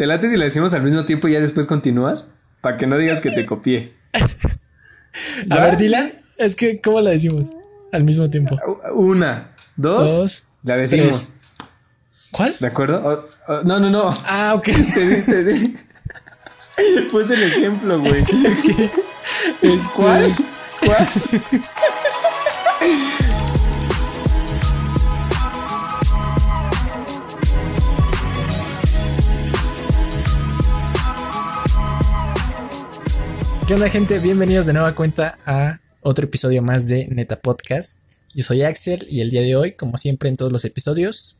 ¿Te late si la decimos al mismo tiempo y ya después continúas? Para que no digas que te copié. A ver, dila. Es que, ¿cómo la decimos? Al mismo tiempo. Una, dos, Dos, la decimos. ¿Cuál? ¿De acuerdo? No, no, no. Ah, ok. Te di, te di. Puse el ejemplo, güey. Este, ¿Cuál? ¿Cuál? ¿Qué onda, gente? Bienvenidos de nueva cuenta a otro episodio más de Neta Podcast. Yo soy Axel y el día de hoy, como siempre en todos los episodios,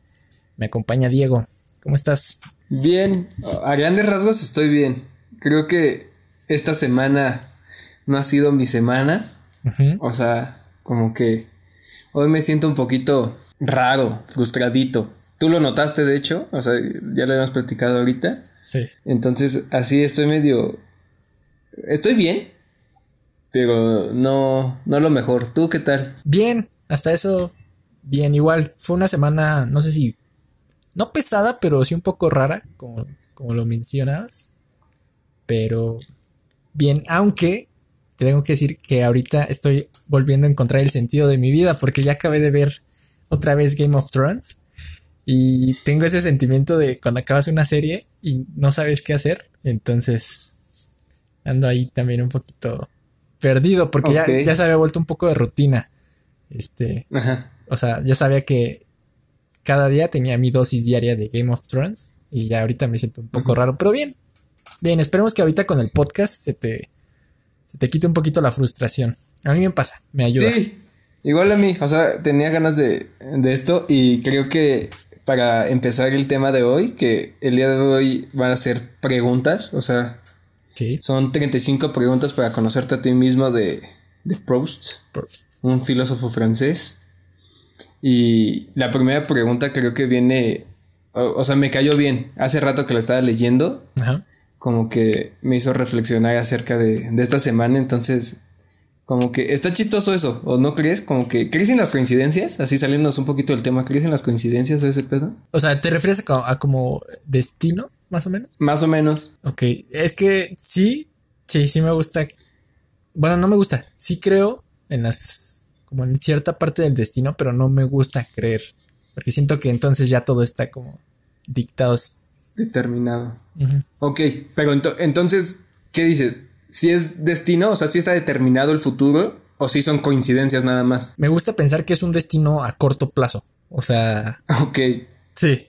me acompaña Diego. ¿Cómo estás? Bien, a grandes rasgos estoy bien. Creo que esta semana no ha sido mi semana. O sea, como que hoy me siento un poquito raro, frustradito. Tú lo notaste, de hecho, o sea, ya lo habíamos platicado ahorita. Sí. Entonces, así estoy medio... Estoy bien, pero no, no lo mejor. ¿Tú qué tal? Bien, hasta eso, bien. Igual, fue una semana, no sé si, no pesada, pero sí un poco rara, como, como lo mencionabas. Pero bien, aunque te tengo que decir que ahorita estoy volviendo a encontrar el sentido de mi vida, porque ya acabé de ver otra vez Game of Thrones. Y tengo ese sentimiento de cuando acabas una serie y no sabes qué hacer. Entonces ando ahí también un poquito perdido porque ya, ya se había vuelto un poco de rutina. Este, Ajá. o sea, ya sabía que cada día tenía mi dosis diaria de Game of Thrones y ya ahorita me siento un poco raro, pero bien. Bien, esperemos que ahorita con el podcast se te, se te quite un poquito la frustración. A mí me pasa, me ayuda. Sí, igual a mí. O sea, tenía ganas de, de esto y creo que para empezar el tema de hoy, que el día de hoy van a ser preguntas, o sea, Ok, son 35 preguntas para conocerte a ti mismo de, de Proust, pues, un filósofo francés. Y la primera pregunta creo que viene, o, o sea, me cayó bien. Hace rato que la estaba leyendo, Ajá. como que me hizo reflexionar acerca de, de esta semana, entonces como que está chistoso eso, ¿o no crees? Como que crees en las coincidencias, así saliéndonos un poquito del tema, ¿crees en las coincidencias o ese pedo? O sea, ¿te refieres a, a como destino, más o menos? Más o menos. Ok, es que sí, sí, sí me gusta. Bueno, no me gusta. Sí creo en las, como en cierta parte del destino, pero no me gusta creer. Porque siento que entonces ya todo está como dictado. Determinado. Ujú. Ok, pero ento- entonces, ¿qué dices? Si es destino, o sea, si está determinado el futuro, o si son coincidencias nada más. Me gusta pensar que es un destino a corto plazo. O sea, Ok, sí.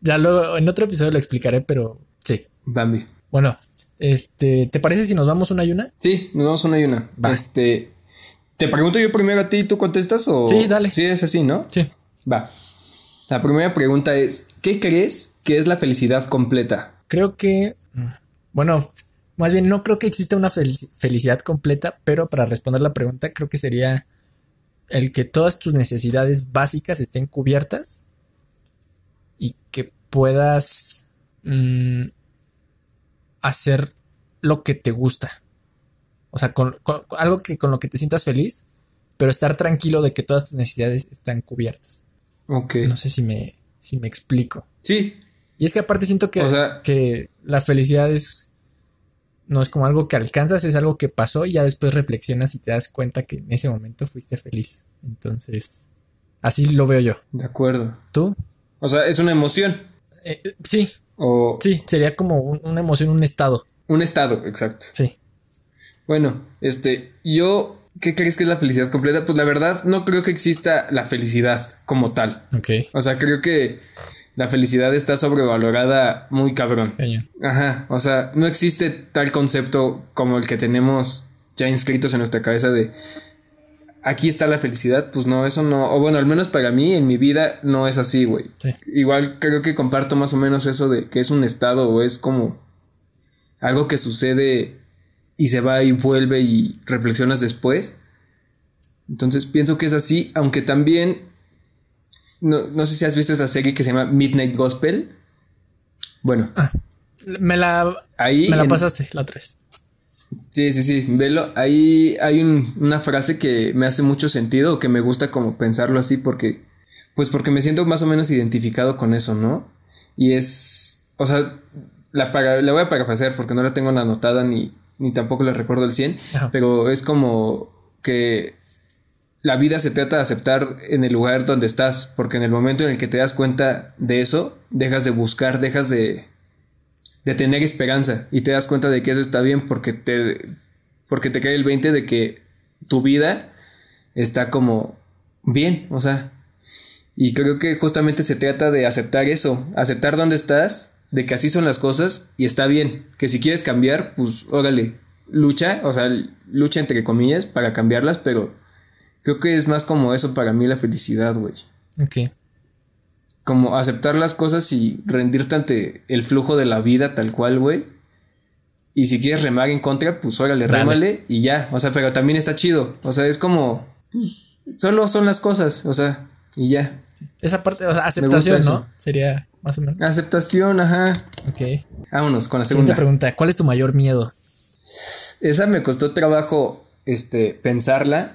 Ya luego en otro episodio lo explicaré, pero sí. Bambi. Bueno, este, ¿te parece si nos vamos una y una? Sí, nos vamos una y una. Va. Este, ¿te pregunto yo primero a ti y tú contestas o...? Sí, dale. Sí, es así, ¿no? Sí. Va. La primera pregunta es, ¿qué crees que es la felicidad completa? Creo que, mm, bueno, más bien no creo que exista una felici- felicidad completa, pero para responder la pregunta creo que sería el que todas tus necesidades básicas estén cubiertas y que puedas mm, hacer lo que te gusta. O sea, con, con- con algo que con lo que te sientas feliz, pero estar tranquilo de que todas tus necesidades están cubiertas. Ok. No sé si me, si me explico. Sí, Y es que aparte siento que, O sea- que la felicidad es. No es como algo que alcanzas, es algo que pasó y ya después reflexionas y te das cuenta que en ese momento fuiste feliz. Entonces, así lo veo yo. de acuerdo. ¿Tú? O sea, es una emoción Eh, eh, sí, o sí, sería como un- una emoción, un estado. un estado, exacto. Sí. Bueno, este, yo, ¿qué crees que es la felicidad completa? Pues la verdad, no creo que exista la felicidad como tal. Ok. O sea, creo que la felicidad está sobrevalorada muy cabrón. Ajá, o sea, no existe tal concepto como el que tenemos ya inscritos en nuestra cabeza de aquí está la felicidad, pues no, eso no, o bueno, al menos para mí en mi vida no es así, güey. Sí. Igual creo que comparto más o menos eso de que es un estado o es como algo que sucede y se va y vuelve y reflexionas después. Entonces pienso que es así, aunque también no, no sé si has visto esa serie que se llama Midnight Gospel. Bueno, Me la, ahí me la en- pasaste la otra vez. Sí, sí, sí, velo. Ahí hay un- una frase que me hace mucho sentido, o que me gusta como pensarlo así, porque, pues porque me siento más o menos identificado con eso, ¿no? Y es, o sea, la, para, la voy a parafrasear porque no la tengo anotada ni, ni tampoco la recuerdo al 100, Ajá. pero es como que la vida se trata de aceptar en el lugar donde estás, porque en el momento en el que te das cuenta de eso, dejas de buscar, dejas de, de tener esperanza y te das cuenta de que eso está bien porque te, porque te cae el 20 de que tu vida está como bien, o sea, y creo que justamente se trata de aceptar eso, aceptar dónde estás, de que así son las cosas y está bien, que si quieres cambiar, pues órale, lucha, o sea, lucha entre comillas para cambiarlas, pero creo que es más como eso para mí la felicidad, güey. Ok. Como aceptar las cosas y rendirte ante el flujo de la vida tal cual, güey. Y si quieres remar en contra, pues órale, Dale. rémale y ya. O sea, pero también está chido. O sea, es como, pues, solo son las cosas, o sea, y ya. Esa parte, o sea, aceptación. ¿no? Sería más o menos. Aceptación, ajá. Ok. Vámonos con la Siguiente segunda. pregunta. ¿Cuál es tu mayor miedo? Esa me costó trabajo este, pensarla.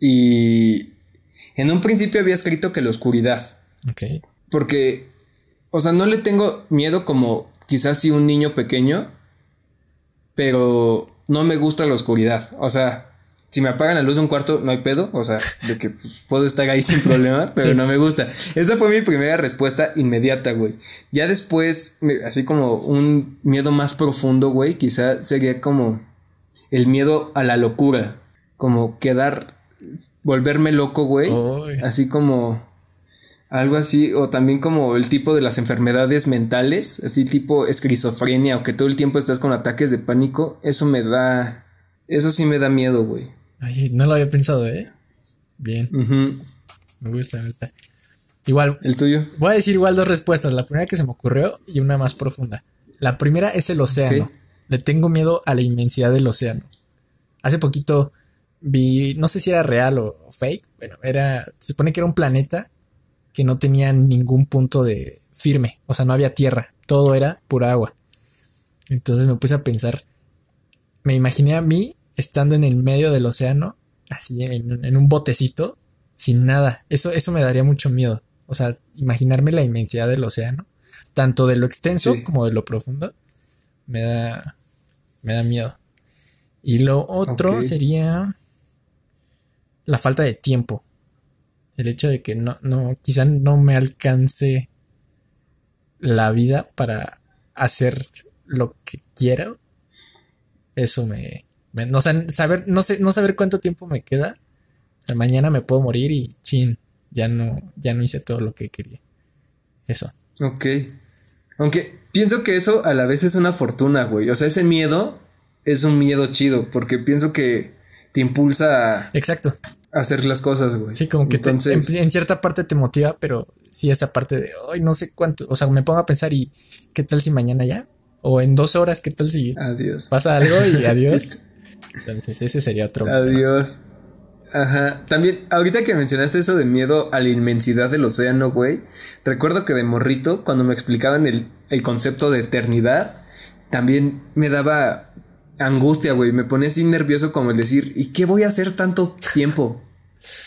Y en un principio había escrito que la oscuridad. Ok. Porque, o sea, no le tengo miedo como quizás si un niño pequeño. Pero no me gusta la oscuridad. O sea, si me apagan la luz de un cuarto, no hay pedo. O sea, de que pues, puedo estar ahí sin problema, pero Sí. no me gusta. Esa fue mi primera respuesta inmediata, güey. Ya después, así como un miedo más profundo, güey, quizá sería como el miedo a la locura. Como quedar, volverme loco, güey. Así como algo así, o también como el tipo de las enfermedades mentales, así tipo esquizofrenia, o que todo el tiempo estás con ataques de pánico, eso me da, eso sí me da miedo, güey. Ay, no lo había pensado, ¿eh? Bien. Ujú. Me gusta, me gusta. Igual, ¿El tuyo? voy a decir igual dos respuestas. La primera que se me ocurrió y una más profunda. La primera es el océano. Le tengo miedo a la inmensidad del océano. Hace poquito vi, no sé si era real o, o fake, bueno, era, se supone que era un planeta que no tenía ningún punto de firme, o sea, no había tierra, todo era pura agua. Entonces me puse a pensar, me imaginé a mí estando en el medio del océano, así en, en un botecito, sin nada. Eso, eso me daría mucho miedo. O sea, imaginarme la inmensidad del océano, tanto de lo extenso Sí. como de lo profundo, me da, me da miedo. Y lo otro sería la falta de tiempo. El hecho de que no, no, quizá no me alcance la vida para hacer lo que quiero. Eso me, me- no, sé, saber, no sé, no saber cuánto tiempo me queda. O sea, mañana me puedo morir y chin, ya no, ya no hice todo lo que quería. Eso. Ok. Aunque pienso que eso a la vez es una fortuna, güey. O sea, ese miedo es un miedo chido, porque pienso que te impulsa a Exacto. Hacer las cosas, güey. Sí, como que te- Entonces, en, en cierta parte te motiva, pero sí esa parte de, ay, no sé cuánto, o sea, me pongo a pensar y qué tal si mañana ya, o en dos horas, qué tal si adiós. pasa algo y adiós. Sí. Entonces ese sería otro. Adiós. Ajá. También, ahorita que mencionaste eso de miedo a la inmensidad del océano, güey. Recuerdo que de morrito, cuando me explicaban el, el concepto de eternidad, también me daba angustia, güey. Me ponía así nervioso como el decir, ¿y qué voy a hacer tanto tiempo?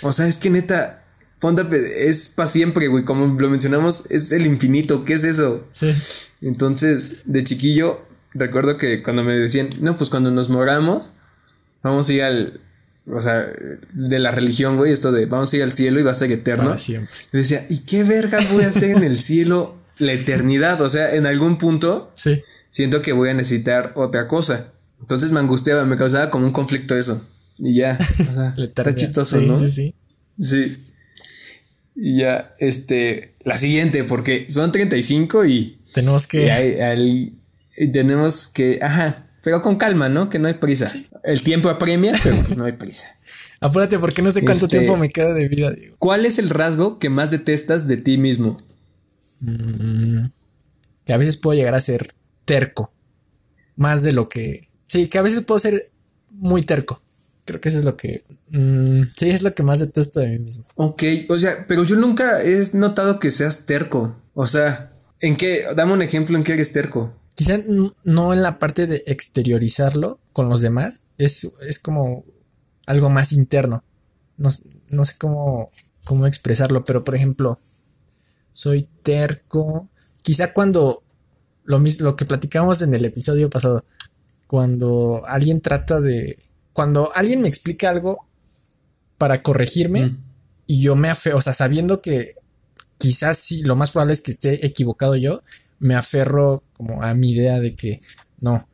O sea, es que neta, pe- es para siempre, güey. Como lo mencionamos, es el infinito. ¿Qué es eso? Sí, Entonces, de chiquillo, recuerdo que cuando me decían, no, pues cuando nos moramos, vamos a ir al, o sea, de la religión, güey, esto de vamos a ir al cielo y va a ser eterno. para siempre. Yo decía, ¿y qué vergas voy a hacer en el cielo la eternidad? O sea, en algún punto Sí, siento que voy a necesitar otra cosa. Entonces me angustiaba, me causaba como un conflicto eso. Y ya, o sea, la está chistoso, Sí, ¿no? Sí, sí. Sí. Y ya, este, la siguiente, porque son 35 y Tenemos y que. hay- al- y tenemos que, ajá, pero con calma, ¿no? Que no hay prisa. El tiempo apremia, pero no hay prisa. Apúrate porque no sé cuánto Este- tiempo me queda de vida, digo. ¿Cuál es el rasgo que más detestas de ti mismo? Mm, que a veces puedo llegar a ser terco. Más de lo que. Sí, que a veces puedo ser muy terco. Creo que eso es lo que. mm, sí, es lo que más detesto de mí mismo. Ok, o sea, pero yo nunca he notado que seas terco. O sea, ¿en qué? Dame un ejemplo en qué eres terco. Quizá no en la parte de exteriorizarlo con los demás. Es, es como algo más interno. No, no sé cómo, cómo expresarlo, pero por ejemplo, soy terco. Quizá cuando lo mismo, lo que platicamos en el episodio pasado. Cuando alguien trata de. Cuando alguien me explica algo para corregirme Mm. y yo me aferro, o sea, sabiendo que quizás sí, lo más probable es que esté equivocado yo, me aferro como a mi idea de que no.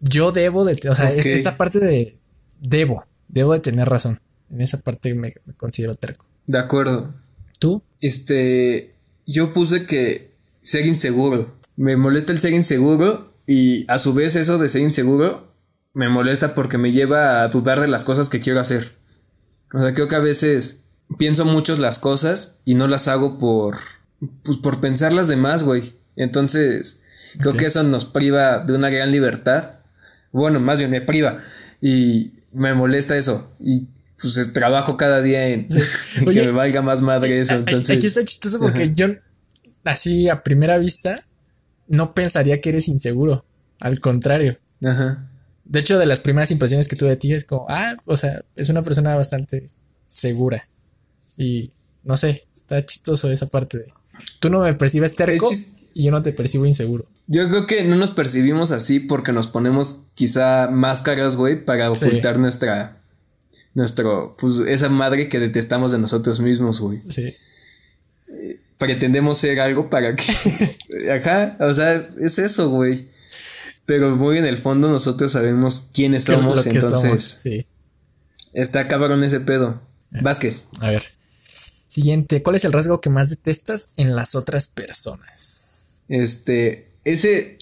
Yo debo de, o sea, es Ok. esa parte de debo, debo de tener razón. En esa parte me, me considero terco. De acuerdo. ¿Tú? Este, yo puse que ser inseguro. Me molesta el ser inseguro y a su vez eso de ser inseguro me molesta porque me lleva a dudar de las cosas que quiero hacer. O sea, creo que a veces pienso mucho las cosas y no las hago por, pues por pensarlas de más, güey. Entonces, creo que eso nos priva de una gran libertad. Bueno, más bien me priva y me molesta eso. Y pues eh, trabajo cada día en, en Oye, que me valga más madre eso. A- a- Entonces, Aquí está chistoso porque yo, así a primera vista, no pensaría que eres inseguro. Al contrario. Ajá. De hecho, de las primeras impresiones que tuve de ti es como, ah, o sea, es una persona bastante segura. Y no sé, está chistoso esa parte de. Tú no me percibes terco y yo no te percibo inseguro. Yo creo que no nos percibimos así porque nos ponemos quizá máscaras, güey, para Sí. ocultar nuestra. Nuestro. Pues esa madre que detestamos de nosotros mismos, güey. Sí. Pretendemos ser algo para que. Ajá. O sea, es eso, güey. Pero muy en el fondo nosotros sabemos quiénes somos, entonces. somos, Sí. Está cabrón ese pedo. Vázquez. A ver. Siguiente, ¿cuál es el rasgo que más detestas en las otras personas? Este. Ese.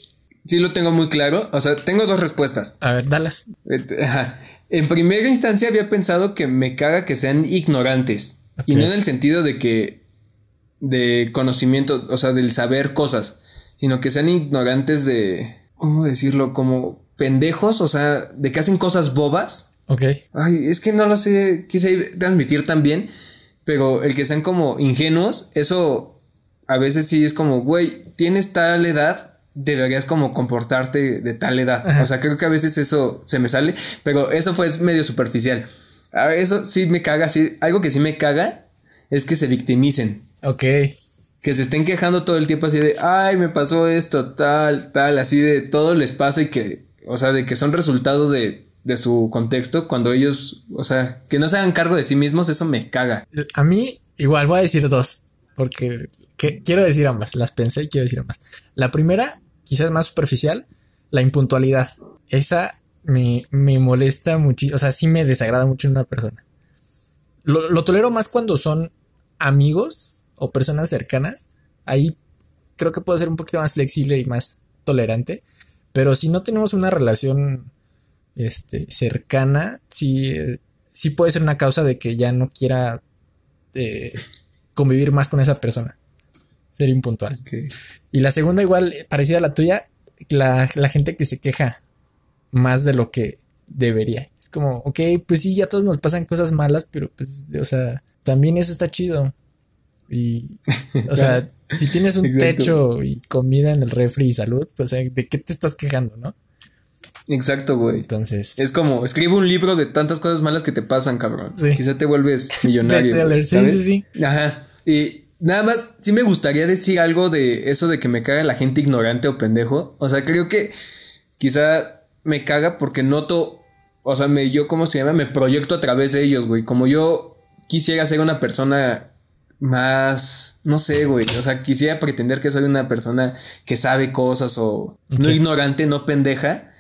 Sí lo tengo muy claro. O sea, tengo dos respuestas. A ver, dalas. Eh, Ajá. En primera instancia había pensado que me caga que sean ignorantes. Y no en el sentido de que. De conocimiento, o sea, del saber cosas. Sino que sean ignorantes de. ¿Cómo decirlo? Como pendejos, o sea, de que hacen cosas bobas. Ok. Ay, es que no lo sé, quise transmitir tan bien. Pero el que sean como ingenuos, eso a veces sí es como, güey, tienes tal edad, deberías como comportarte de tal edad. Ajá. O sea, creo que a veces eso se me sale, pero eso fue medio superficial. Ah, Eso sí me caga, sí, algo que sí me caga es que se victimicen. Ok. Que se estén quejando todo el tiempo así de, ay, me pasó esto, tal, tal, así de todo les pasa y que, o sea, de que son resultados de, de su contexto cuando ellos, o sea, que no se hagan cargo de sí mismos, eso me caga. A mí, igual voy a decir dos, porque que- quiero decir ambas. Las pensé y quiero decir ambas. La primera, quizás más superficial, la impuntualidad. Esa me, me molesta muchísimo, o sea, sí me desagrada mucho en una persona. Lo, lo tolero más cuando son amigos o personas cercanas. Ahí creo que puedo ser un poquito más flexible y más tolerante. Pero si no tenemos una relación este, cercana, sí, sí puede ser una causa de que ya no quiera eh, convivir más con esa persona. Ser impuntual. Y la segunda, igual, parecida a la tuya, la, la gente que se queja más de lo que debería. Es como, ok, pues sí, ya todos nos pasan cosas malas, pero pues, o sea, también eso está chido. Y, o sea, si tienes un Exacto. techo y comida en el refri y salud, pues, sea, ¿de qué te estás quejando, no? Exacto, güey. Entonces, Es como, escribe un libro de tantas cosas malas que te pasan, cabrón. Sí. Quizá te vuelves millonario. Bestseller, sí, sí, sí. Ajá. Y nada más, sí me gustaría decir algo de eso de que me caga la gente ignorante o pendejo. O sea, creo que quizá me caga porque noto, o sea, me, yo, ¿cómo se llama? Me proyecto a través de ellos, güey. Como yo quisiera ser una persona más, no sé, güey. O sea, quisiera pretender que soy una persona que sabe cosas o no ignorante, no pendeja.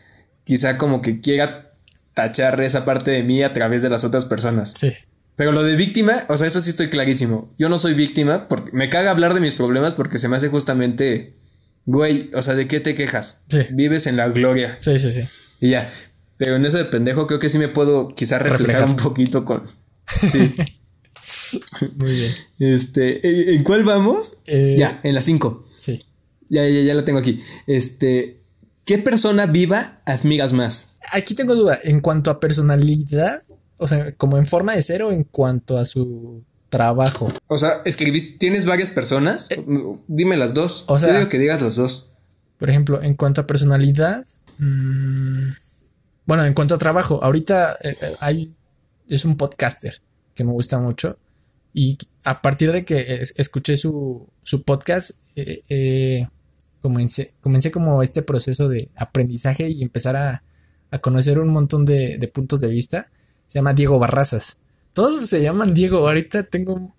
Quizá como que quiera tachar esa parte de mí a través de las otras personas. sí. Pero lo de víctima, o sea, eso sí estoy clarísimo. Yo no soy víctima porque me caga hablar de mis problemas porque se me hace justamente, güey, o sea, ¿de qué te quejas? Sí. Vives en la gloria Sí, sí, sí. y ya. Pero en eso de pendejo creo que sí me puedo quizá reflejar, Reflejar. un poquito con... Sí. Muy bien. este, ¿en- ¿en cuál vamos? Eh, Ya, en la 5. Sí. Ya, ya, ya la tengo aquí. Este, ¿qué persona viva admiras más? Aquí tengo duda. En cuanto a personalidad, o sea, como en forma de ser o en cuanto a su trabajo. O sea, escribiste, ¿tienes varias personas? Dime las dos. o sea- Yo digo que digas las dos. Por ejemplo, en cuanto a personalidad. mm, bueno, en cuanto a trabajo, ahorita eh, eh, hay. Es un podcaster que me gusta mucho. Y a partir de que es- escuché su, su podcast, eh, eh, comencé, comencé como este proceso de aprendizaje y empezar a, a conocer un montón de, de, puntos de vista. Se llama Diego Barrazas. Todos se llaman Diego. Ahorita tengo un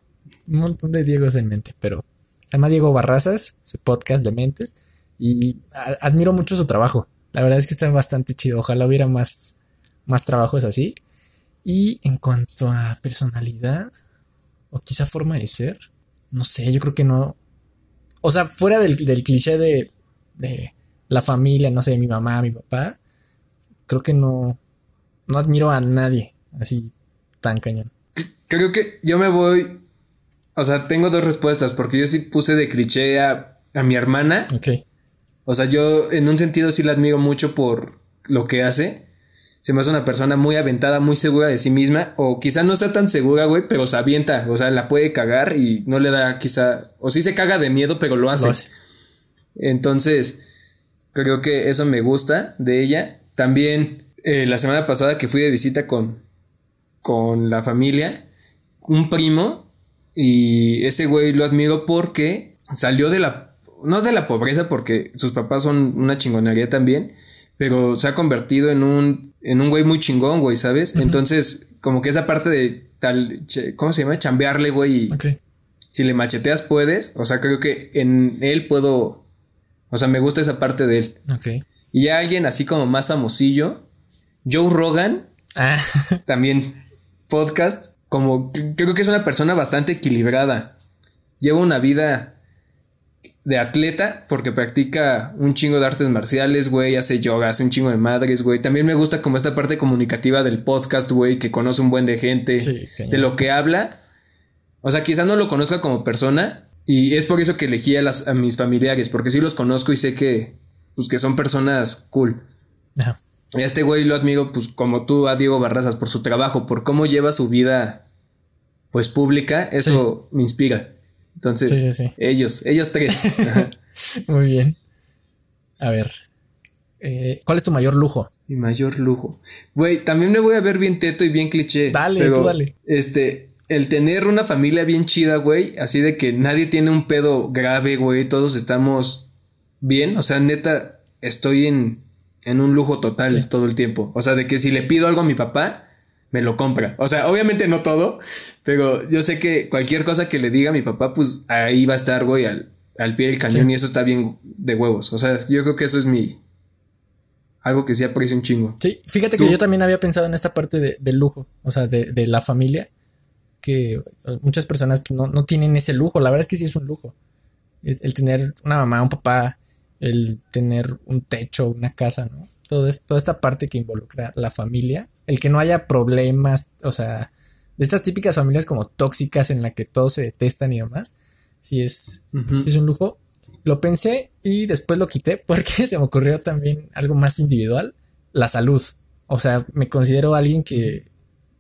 montón de Diegos en mente, pero se llama Diego Barrazas, su podcast de mentes. Y admiro mucho su trabajo. La verdad es que está bastante chido. Ojalá hubiera más, más trabajos así. Y en cuanto a personalidad, o quizá forma de ser, no sé, yo creo que no. O sea, fuera del, cliché de, de, la familia, no sé, mi mamá, mi papá, creo que no, no admiro a nadie así tan cañón. Creo que yo me voy. O sea, tengo dos respuestas, porque yo sí puse de cliché a, a mi hermana. Ok. O sea, yo en un sentido sí la admiro mucho por lo que hace. Se me hace una persona muy aventada, muy segura de sí misma. O quizá no sea tan segura, güey, pero se avienta. O sea, la puede cagar y no le da quizá. O sí se caga de miedo, pero lo hace. Lo hace. Entonces, creo que eso me gusta de ella. También eh, la semana pasada que fui de visita con, con la familia, un primo, y ese güey lo admiro porque salió de la no de la pobreza porque sus papás son una chingonería también, pero se ha convertido en un, en un güey muy chingón, güey, ¿sabes? Entonces, como que esa parte de tal, ¿cómo se llama? Chambearle, güey. Si le macheteas puedes, o sea, creo que en él puedo, o sea, me gusta esa parte de él. Ok. Y alguien así como más famosillo, Joe Rogan, ah. también podcast, como creo que es una persona bastante equilibrada. Lleva una vida de atleta, porque practica un chingo de artes marciales, güey, hace yoga, hace un chingo de madres, güey. También me gusta como esta parte comunicativa del podcast, güey, que conoce un buen de gente, de lo que habla. O sea, quizá no lo conozca como persona, y es por eso que elegí a, las, a mis familiares, porque sí los conozco y sé que, pues, que son personas cool. Ajá. Y a este güey lo admiro, pues, como tú a Diego Barrazas, por su trabajo, por cómo lleva su vida, pues, pública, eso me inspira. Entonces, ellos, ellos tres. Muy bien. A ver. Eh, ¿Cuál es tu mayor lujo? Mi mayor lujo. Güey, también me voy a ver bien teto y bien cliché. Dale, tú dale. Este, el tener una familia bien chida, güey, así de que nadie tiene un pedo grave, güey, todos estamos bien. O sea, neta, estoy en, en un lujo total todo el tiempo. O sea, de que si le pido algo a mi papá, me lo compra. O sea, obviamente no todo, pero yo sé que cualquier cosa que le diga a mi papá, pues ahí va a estar, güey, al, al pie del cañón y eso está bien de huevos. O sea, yo creo que eso es mi... Algo que sí aprecio un chingo. Sí, fíjate que yo también había pensado en esta parte de, del lujo, o sea, de, de, la familia, que muchas personas no, no, tienen ese lujo. La verdad es que sí es un lujo. El, el tener una mamá, un papá, el tener un techo, una casa, ¿no? Todo toda esta parte que involucra la familia el que no haya problemas, o sea, de estas típicas familias como tóxicas en la que todos se detestan y demás, si es, es un lujo. Lo pensé y después lo quité porque se me ocurrió también algo más individual, la salud. O sea, me considero alguien que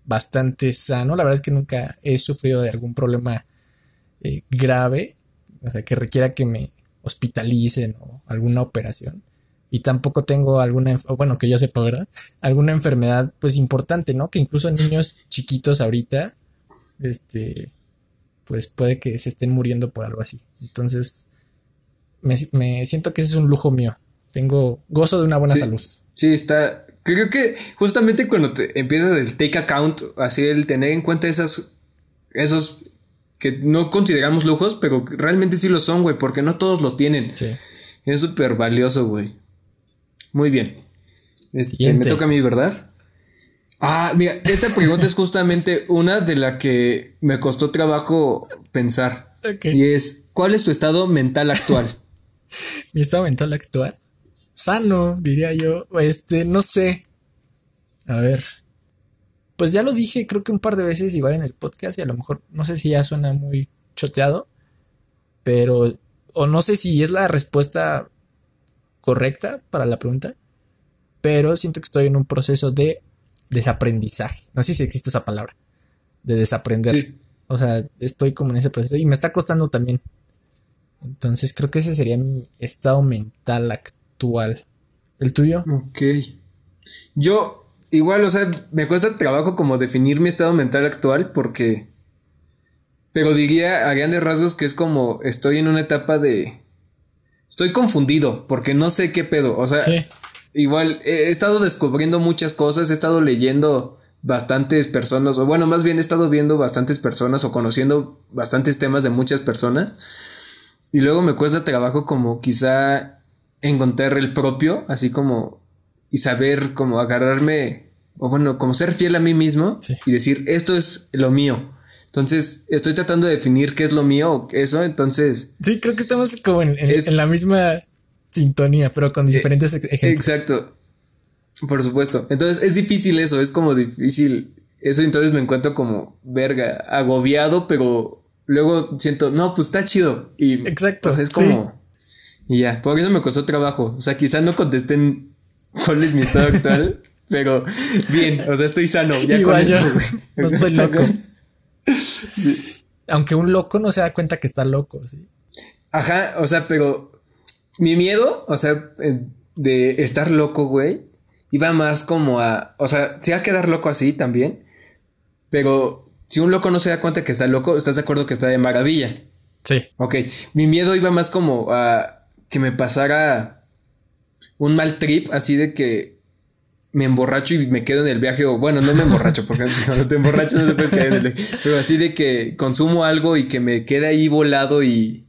bastante sano. La verdad es que nunca he sufrido de algún problema eh, grave, o sea, que requiera que me hospitalicen o alguna operación y tampoco tengo alguna, bueno, que yo sepa, ¿verdad? Alguna enfermedad pues importante, ¿no? Que incluso niños chiquitos ahorita, este, pues puede que se estén muriendo por algo así. Entonces, me, siento que ese es un lujo mío. Tengo gozo de una buena salud. Sí, está. Creo que justamente cuando te empiezas el take account, así el tener en cuenta esas, esos que no consideramos lujos, pero realmente sí lo son, güey, porque no todos lo tienen. Sí. Es súper valioso, güey. Muy bien. Este, me toca a mí, ¿verdad? Ah, mira, esta pregunta es justamente una de la que me costó trabajo pensar. Y es, ¿cuál es tu estado mental actual? Mi estado mental actual. Sano, diría yo. Este, no sé. A ver. Pues ya lo dije, creo que un par de veces igual en el podcast y a lo mejor no sé si ya suena muy choteado, pero o no sé si es la respuesta correcta para la pregunta, pero siento que estoy en un proceso de desaprendizaje. No sé si existe esa palabra, de desaprender. O sea, estoy como en ese proceso y me está costando también. Entonces creo que ese sería mi estado mental actual. ¿El tuyo? Ok. Yo, igual, o sea, me cuesta trabajo como definir mi estado mental actual porque... Pero diría a grandes rasgos que es como estoy en una etapa de estoy confundido porque no sé qué pedo. O sea, igual he estado descubriendo muchas cosas, he estado leyendo bastantes personas, o bueno, más bien he estado viendo bastantes personas o conociendo bastantes temas de muchas personas. Y luego me cuesta trabajo como quizá encontrar el propio, así como y saber como agarrarme, o bueno, como ser fiel a mí mismo y decir, esto es lo mío. Entonces, estoy tratando de definir qué es lo mío, eso, entonces... Sí, creo que estamos como en, en, la misma sintonía, pero con diferentes ejemplos. Exacto. Por supuesto. Entonces, es difícil eso, es como difícil. Eso entonces me encuentro como verga, agobiado, pero luego siento, no, pues está chido. Y Exacto. es como... Y ya, por eso me costó trabajo. O sea, quizá no contesten cuál es mi estado actual, pero bien, o sea, estoy sano. Ya Igual yo, no estoy loco. Aunque un loco no se da cuenta que está loco, sí. Ajá, o sea, pero mi miedo, o sea, de estar loco, güey, iba más como a, o sea, se va a quedar loco así también, pero si un loco no se da cuenta que está loco, ¿estás de acuerdo que está de maravilla? Sí. Ok, mi miedo iba más como a que me pasara un mal trip, así de que me emborracho y me quedo en el viaje, o bueno, no me emborracho, porque cuando te emborrachas no te puedes caer en el viaje, pero así de que consumo algo y que me quede ahí volado y,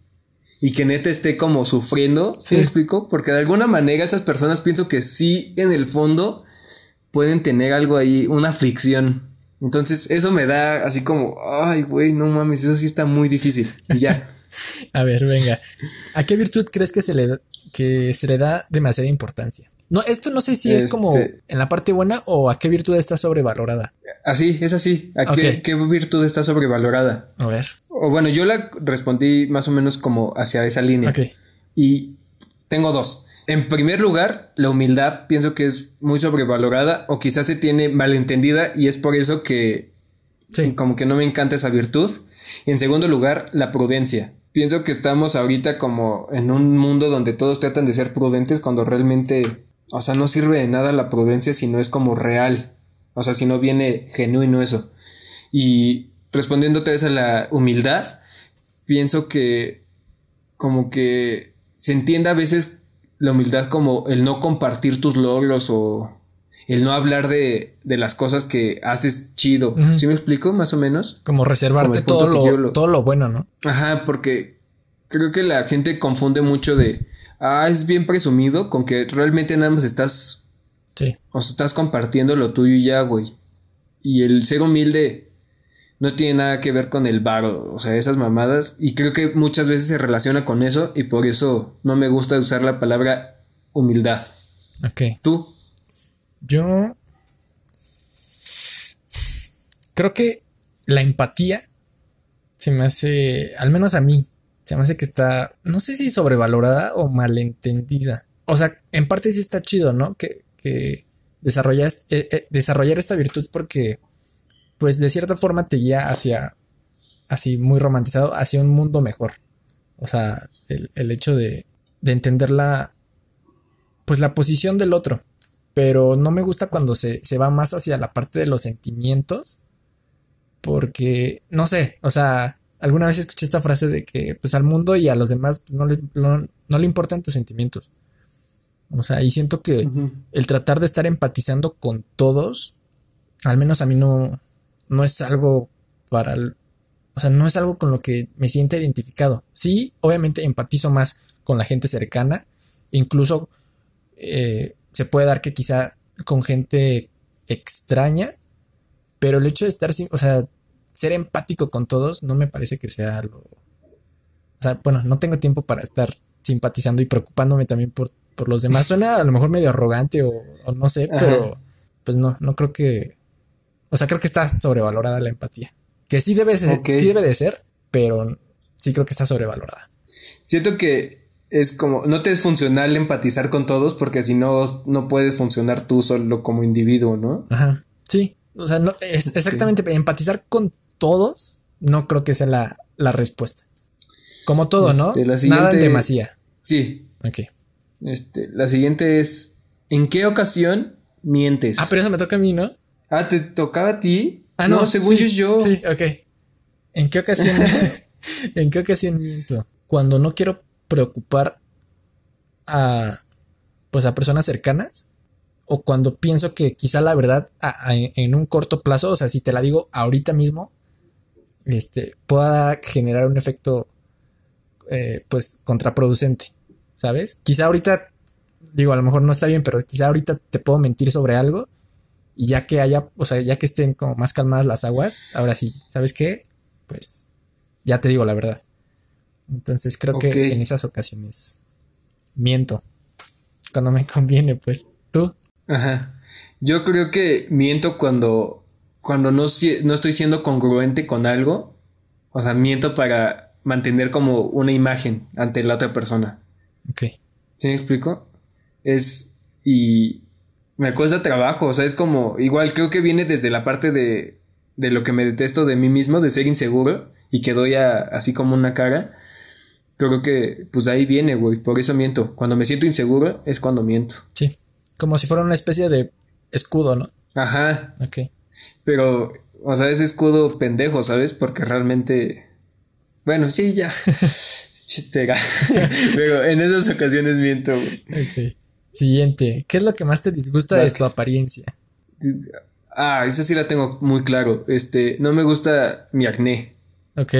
y que neta esté como sufriendo, ¿sí, me explico? Porque de alguna manera esas personas pienso que sí en el fondo pueden tener algo ahí, una aflicción. Entonces eso me da así como, ay, güey, no mames, eso sí está muy difícil. Y ya. A ver, venga. ¿A qué virtud crees que se le, que se le da demasiada importancia? No, esto no sé si es como este en la parte buena o a qué virtud está sobrevalorada. Así, es así. ¿A qué, virtud está sobrevalorada? A ver. O bueno, yo la respondí más o menos como hacia esa línea. Ok. Y tengo dos. En primer lugar, la humildad pienso que es muy sobrevalorada o quizás se tiene malentendida y es por eso que como que no me encanta esa virtud. Y en segundo lugar, la prudencia. Pienso que estamos ahorita como en un mundo donde todos tratan de ser prudentes cuando realmente o sea, no sirve de nada la prudencia si no es como real. O sea, si no viene genuino eso. Y respondiéndote a esa la humildad, pienso que como que se entiende a veces la humildad como el no compartir tus logros o el no hablar de, de las cosas que haces chido. ¿Sí me explico más o menos? Como reservarte todo lo, todo lo bueno, ¿no? Ajá, porque creo que la gente confunde mucho de ah, es bien presumido con que realmente nada más estás. Sí. O sea, estás compartiendo lo tuyo y ya, güey. Y el ser humilde no tiene nada que ver con el varo, o sea, esas mamadas. Y creo que muchas veces se relaciona con eso y por eso no me gusta usar la palabra humildad. Ok. ¿Tú? Yo. Creo que la empatía se me hace, al menos a mí, se me hace que está, no sé si sobrevalorada o malentendida. O sea, en parte sí está chido, ¿no? Que, que desarrollar, eh, eh, desarrollar esta virtud porque, pues de cierta forma te guía hacia, así muy romantizado, hacia un mundo mejor. O sea, el, hecho de, de entender la, pues la posición del otro. Pero no me gusta cuando se, se va más hacia la parte de los sentimientos. Porque, no sé, o sea, alguna vez escuché esta frase de que pues al mundo y a los demás pues, no, le, no, le importan tus sentimientos. O sea, y siento que el tratar de estar empatizando con todos, al menos a mí no, no es algo para... o sea, no es algo con lo que me siente identificado. Sí, obviamente empatizo más con la gente cercana. Incluso eh, se puede dar que quizá con gente extraña, pero el hecho de estar, o sea, ser empático con todos no me parece que sea algo... O sea, bueno, no tengo tiempo para estar simpatizando y preocupándome también por, por los demás. Suena a lo mejor medio arrogante o, no sé, pero pues no, no creo que... O sea, creo que está sobrevalorada la empatía. Que sí debe, ser, sí debe de ser, pero sí creo que está sobrevalorada. Siento que es como, no te es funcional empatizar con todos porque si no, no puedes funcionar tú solo como individuo, ¿no? Ajá, sí. O sea, no, es exactamente empatizar con todos, no creo que sea la, respuesta. Como todo, ¿no? Este, Nada en demasía. Sí. Ok. Este, la siguiente es: ¿En qué ocasión mientes? Ah, pero eso me toca a mí, ¿no? Ah, ¿te tocaba a ti? Ah, no, según yo, Sí, ok. ¿En qué ocasión? ¿En qué ocasión miento? Cuando no quiero preocupar a, pues a personas cercanas o cuando pienso que quizá la verdad en un corto plazo, o sea, si te la digo ahorita mismo, este, pueda generar un efecto, eh, pues, contraproducente, ¿sabes? Quizá ahorita, digo, a lo mejor no está bien, pero quizá ahorita te puedo mentir sobre algo y ya que haya, o sea, ya que estén como más calmadas las aguas, ahora sí, ¿sabes qué? Pues, ya te digo la verdad. Entonces creo que en esas ocasiones miento. Cuando me conviene, pues. ¿Tú? Ajá. Yo creo que miento cuando, cuando no, no estoy siendo congruente con algo. O sea, miento para mantener como una imagen ante la otra persona. Ok. ¿Sí me explico? Es. Y me cuesta trabajo. O sea, es como. Igual creo que viene desde la parte de. de lo que me detesto de mí mismo, de ser inseguro. Y que doy así como una cara. Creo que, pues ahí viene, güey. Por eso miento. Cuando me siento inseguro es cuando miento. Sí. Como si fuera una especie de escudo, ¿no? Ajá. Ok. Pero, o sea, ese escudo pendejo, ¿sabes? Porque realmente. Bueno, sí, ya. Chistera. Pero en esas ocasiones miento, güey. Siguiente. ¿Qué es lo que más te disgusta de tu apariencia? Ah, esa sí la tengo muy claro. Este, no me gusta mi acné. Ok.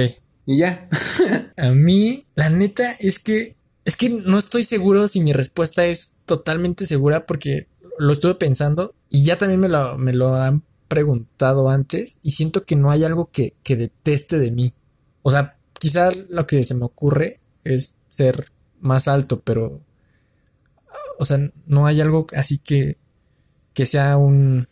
Y ya. A mí, la neta es que es que no estoy seguro si mi respuesta es totalmente segura porque lo estuve pensando y ya también me lo, me lo han preguntado antes y siento que no hay algo que, que deteste de mí. O sea, quizá lo que se me ocurre es ser más alto, pero... O sea, no hay algo así que, que sea un,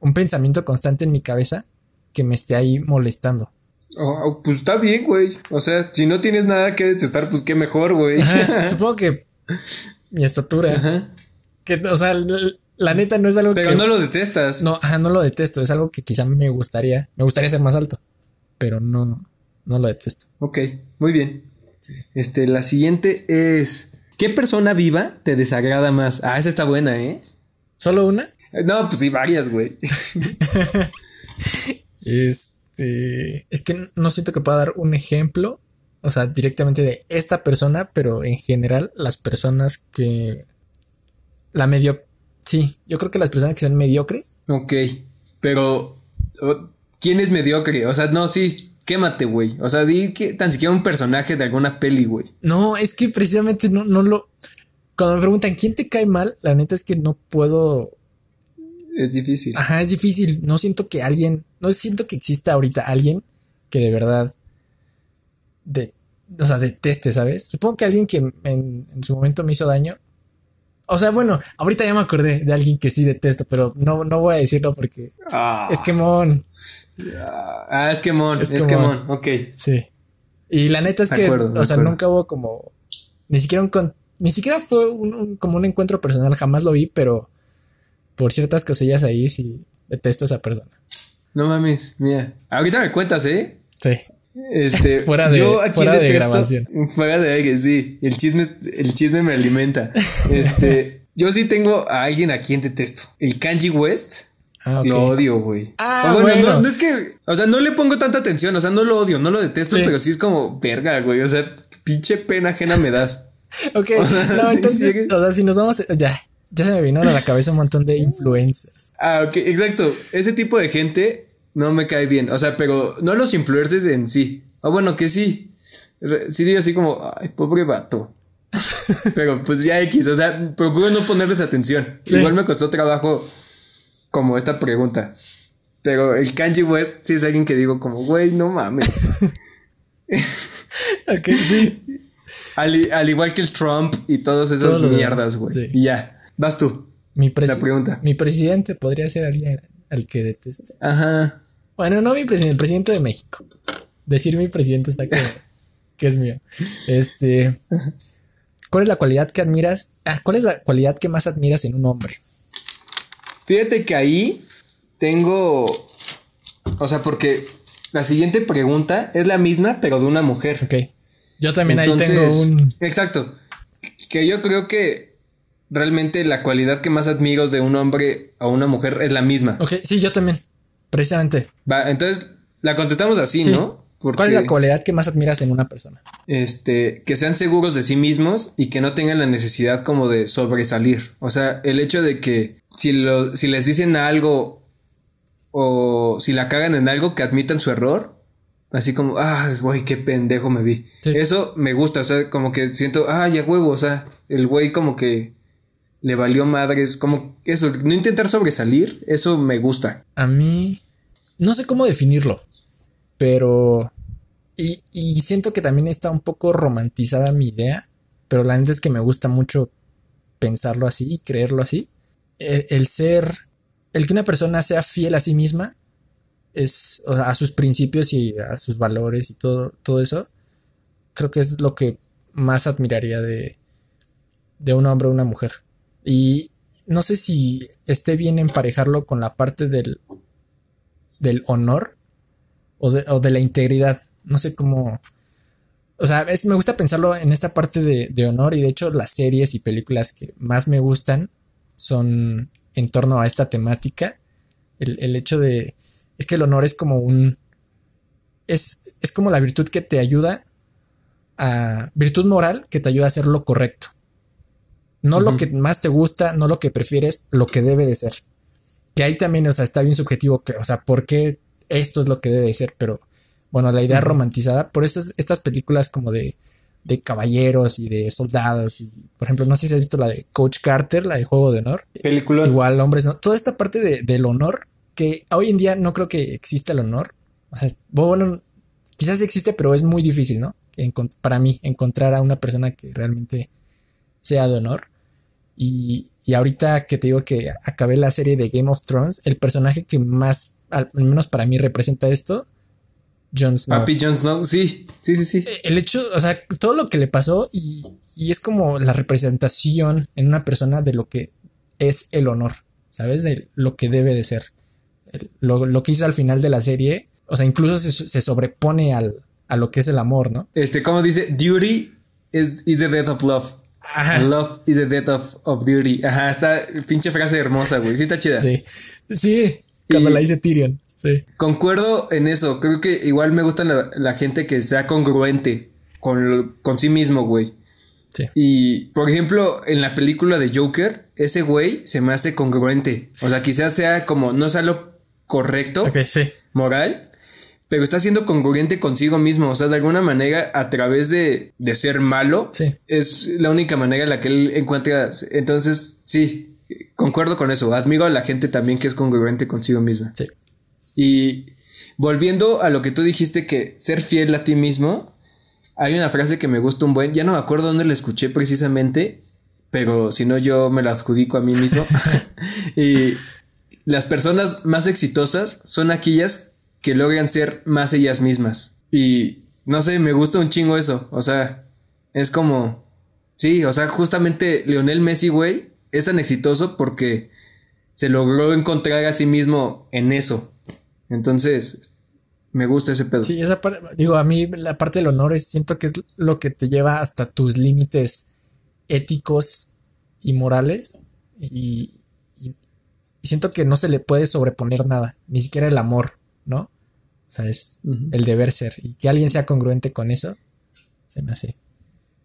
un pensamiento constante en mi cabeza que me esté ahí molestando. Oh, pues está bien, güey. O sea, si no tienes nada que detestar, pues qué mejor, güey. Supongo que mi estatura. Que, o sea, la neta no es algo que. Pero no lo detestas. No, ajá, no lo detesto. Es algo que quizá me gustaría. Me gustaría ser más alto. Pero no, no lo detesto. Ok, muy bien. Este, la siguiente es. ¿Qué persona viva te desagrada más? Ah, esa está buena, ¿eh? ¿Solo una? No, pues sí, varias, güey. es. Este, es que no siento que pueda dar un ejemplo, o sea, directamente de esta persona, pero en general las personas que la medio sí, yo creo que las personas que son mediocres. Ok, pero ¿quién es mediocre? O sea, no, sí, quémate, güey. O sea, di que tan siquiera un personaje de alguna peli, güey. No, es que precisamente no, no lo. Cuando me preguntan quién te cae mal, la neta es que no puedo es difícil. Ajá, es difícil. No siento que alguien, no siento que exista ahorita alguien que de verdad, de, o sea, deteste, ¿sabes? Supongo que alguien que en, su momento me hizo daño. O sea, bueno, ahorita ya me acordé de alguien que sí detesto, pero no, no voy a decirlo porque ah. es quemón. Ah, es quemón, es, es quemón. ok. Sí. Y la neta es que, o sea, nunca hubo como, ni siquiera un, ni siquiera fue como un encuentro personal, jamás lo vi, pero por ciertas cosillas ahí sí detesto a esa persona. No mames, mira. Ahorita me cuentas, ¿eh? Sí. Este, fuera de, yo aquí fuera de grabación. Fuera de aire, sí. El chisme, el chisme me alimenta. Este, yo sí tengo a alguien a quien detesto. El Kanji West. Ah, Lo odio, güey. Ah, bueno, No, es que, o sea, no le pongo tanta atención, o sea, no lo odio, no lo detesto, pero sí es como verga, güey. O sea, pinche pena ajena me das. ok, no, entonces, o sea, si nos vamos, ya, ya se me vino a la cabeza un montón de influencers. Ah, ok, exacto. Ese tipo de gente no me cae bien. O sea, pero no los influencers en sí. O bueno, que sí. Sí digo así como, ay, pobre vato. pero pues ya X, o sea, procuro no ponerles atención. Igual me costó trabajo como esta pregunta. Pero el Kanji West sí es alguien que digo como, güey, no mames. ok, sí. Al, igual que el Trump y todas esas mierdas, güey. Y ya. Vas tú. Mi la pregunta. Mi presidente podría ser alguien al que deteste. Ajá. Bueno, no mi presidente, el presidente de México. Decir mi presidente está que, que es mío. Este. ¿Cuál es la cualidad que admiras? Ah, ¿cuál es la cualidad que más admiras en un hombre? Fíjate que ahí tengo. O sea, porque la siguiente pregunta es la misma, pero de una mujer. Ok. Yo también ahí tengo un. Exacto. Que yo creo que realmente la cualidad que más admiro de un hombre a una mujer es la misma. Ok, sí, yo también. Precisamente. Va, entonces la contestamos así, ¿no? ¿Cuál es la cualidad que más admiras en una persona? Este, que sean seguros de sí mismos y que no tengan la necesidad como de sobresalir. O sea, el hecho de que si, lo, si les dicen algo o si la cagan en algo, que admitan su error. Así como, ah, güey, qué pendejo me vi. Eso me gusta, o sea, como que siento, ah, ya huevo, o sea, el güey como que le valió madres, como eso, no intentar sobresalir, eso me gusta. A mí, no sé cómo definirlo, pero... Y, y siento que también está un poco romantizada mi idea, pero la neta es que me gusta mucho pensarlo así y creerlo así. El, ser, el que una persona sea fiel a sí misma, es a sus principios y a sus valores y todo, todo eso, creo que es lo que más admiraría de, de un hombre o una mujer. Y no sé si esté bien emparejarlo con la parte del, del honor o de, la integridad. No sé cómo. O sea, es, me gusta pensarlo en esta parte de, honor y de hecho las series y películas que más me gustan son en torno a esta temática. El, hecho de... Es que el honor es como un... Es, es como la virtud que te ayuda a... Virtud moral que te ayuda a hacer lo correcto. No lo que más te gusta, no lo que prefieres, lo que debe de ser. Que ahí también, o sea, está bien subjetivo que, o sea, ¿por qué esto es lo que debe de ser? Pero bueno, la idea romantizada por estas, estas películas como de, de caballeros y de soldados. Y, por ejemplo, no sé si has visto la de Coach Carter, la de Juego de Honor. Película. Igual, hombres, ¿no? Toda esta parte de, del honor, que hoy en día no creo que exista el honor. O sea, bueno, quizás existe, pero es muy difícil, ¿no? para mí, encontrar a una persona que realmente sea de honor. Y, y, ahorita que te digo que acabé la serie de Game of Thrones, el personaje que más, al menos para mí, representa esto, Jon Snow. Papi Jon Snow, sí, sí, sí, sí. El hecho, o sea, todo lo que le pasó y, y es como la representación en una persona de lo que es el honor, ¿sabes? De lo que debe de ser. lo, lo, que hizo al final de la serie, o sea, incluso se, se sobrepone al, a lo que es el amor, ¿no? Este, como dice, duty is, is the death of love. Love is the death of, of duty. Ajá, está pinche frase hermosa, güey. Sí, está chida. Sí, sí, cuando la dice Tyrion. Sí. Concuerdo en eso. Creo que igual me gusta la, gente que sea congruente con, con sí mismo, güey. Sí. Y, por ejemplo, en la película de Joker, ese güey se me hace congruente. O sea, quizás sea como, no sea lo correcto, sí. moral, pero está siendo congruente consigo mismo. O sea, de alguna manera, a través de, de ser malo, es la única manera en la que él encuentra. Entonces, sí, concuerdo con eso. Admiro a la gente también que es congruente consigo misma. Sí. Y volviendo a lo que tú dijiste, que ser fiel a ti mismo, hay una frase que me gusta un buen. Ya no me acuerdo dónde la escuché precisamente, pero si no, yo me la adjudico a mí mismo. y las personas más exitosas son aquellas que logran ser más ellas mismas. Y no sé, me gusta un chingo eso. O sea, es como. Sí, o sea, justamente Leonel Messi, güey, es tan exitoso porque se logró encontrar a sí mismo en eso. Entonces, me gusta ese pedo. Sí, esa parte, digo, a mí la parte del honor es, siento que es lo que te lleva hasta tus límites éticos y morales. y siento que no se le puede sobreponer nada, ni siquiera el amor. O sea, es el deber ser. Y que alguien sea congruente con eso, se me hace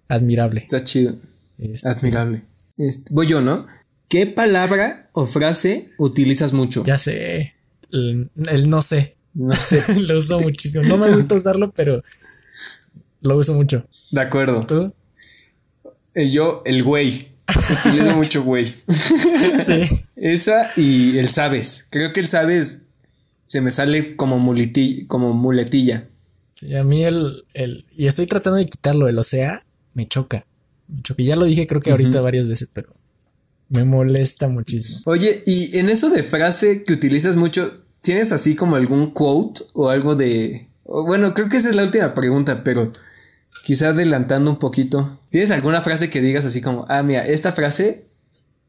admirable. Está chido. Este, admirable. Este, voy yo, ¿no? ¿Qué palabra o frase utilizas mucho? Ya sé. El, no sé. No sé. lo uso muchísimo. No me gusta usarlo, pero lo uso mucho. De acuerdo. ¿Tú? Eh, yo, el güey. Utilizo mucho güey. sí. Esa y el sabes. Creo que el sabes se me sale como, muletilla, como muletilla. Sí, a mí el, el, y estoy tratando de quitarlo, el o sea, me choca. Me choca. Ya lo dije creo que ahorita varias veces, pero me molesta muchísimo. Oye, y en eso de frase que utilizas mucho, ¿tienes así como algún quote o algo de... Bueno, creo que esa es la última pregunta, pero quizá adelantando un poquito. ¿Tienes alguna frase que digas así como, ah, mira, esta frase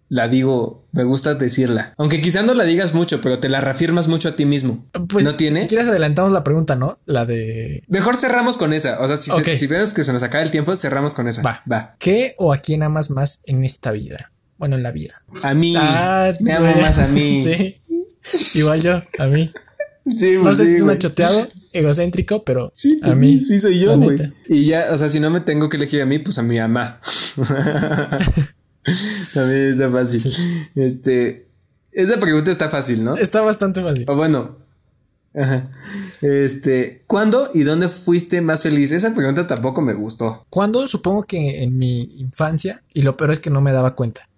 la digo, me gusta decirla. Aunque quizá no la digas mucho, pero te la reafirmas mucho a ti mismo. Pues, ¿No tiene? Si quieres adelantamos la pregunta, ¿no? La de... Mejor cerramos con esa. O sea, si, vemos que se nos acaba el tiempo, cerramos con esa. Va, va. ¿Qué o a quién amas más en esta vida? Bueno, en la vida. A mí. Ah, me amo más a mí. sí. Igual yo, a mí. Sí, no sé si es un choteado. egocéntrico, pero Sí, a mí. sí soy yo, güey. Y ya, o sea, si no me tengo que elegir a mí, pues a mi mamá. También está fácil. Este, esa pregunta está fácil, ¿no? Está bastante fácil. O bueno. Ajá. Este, ¿cuándo y dónde fuiste más feliz? Esa pregunta tampoco me gustó. Cuando supongo que en mi infancia, y lo peor es que no me daba cuenta.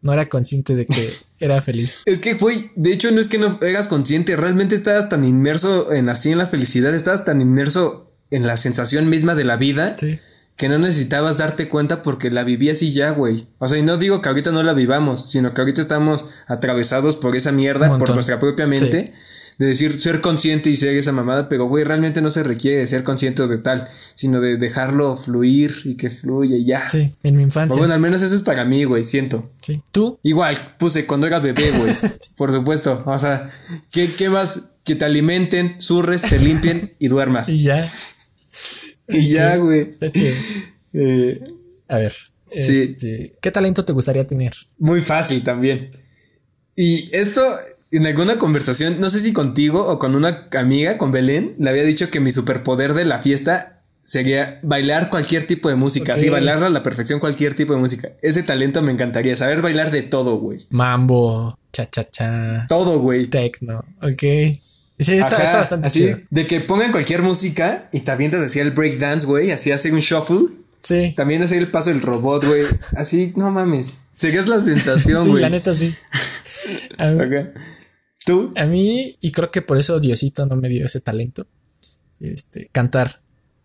No era consciente de que era feliz. Es que, güey, de hecho no es que no eras consciente, realmente estabas tan inmerso en así en la felicidad, estabas tan inmerso en la sensación misma de la vida Sí. Que no necesitabas darte cuenta porque la vivías y ya, güey. O sea, y no digo que ahorita no la vivamos, sino que ahorita estamos atravesados por esa mierda, por nuestra propia mente. De decir, ser consciente y ser esa mamada, pero güey, realmente no se requiere de ser consciente de tal, sino de dejarlo fluir y que fluya y ya. Sí, en mi O infancia. bueno, al menos eso es para mí, güey, siento. Sí. ¿Tú? Igual, puse cuando era bebé, güey. por supuesto. O sea, ¿qué, qué más? Que te alimenten, surres, te limpien y duermas. Y ya. Y ya, güey. Está chido. Eh, A ver. Sí. este, ¿Qué talento te gustaría tener? muy fácil también. Y esto, en alguna conversación, no sé si contigo o con una amiga, con Belén, le había dicho que mi superpoder de la fiesta sería bailar cualquier tipo de música. Así, bailar a la perfección cualquier tipo de música. Ese talento me encantaría. Saber bailar de todo, güey. Mambo, cha cha cha, Todo, güey. tecno. Ok. Sí, está, Ajá, está bastante así, chido. De que pongan cualquier música y te avientas así el breakdance, güey. Así hacer un shuffle. Sí. También hacer el paso del robot, güey. Así, no mames. Serías la sensación, Sí, güey. la neta sí. A, Ajá. ¿Tú? a mí, y creo que por eso Diosito no me dio ese talento. Este, cantar.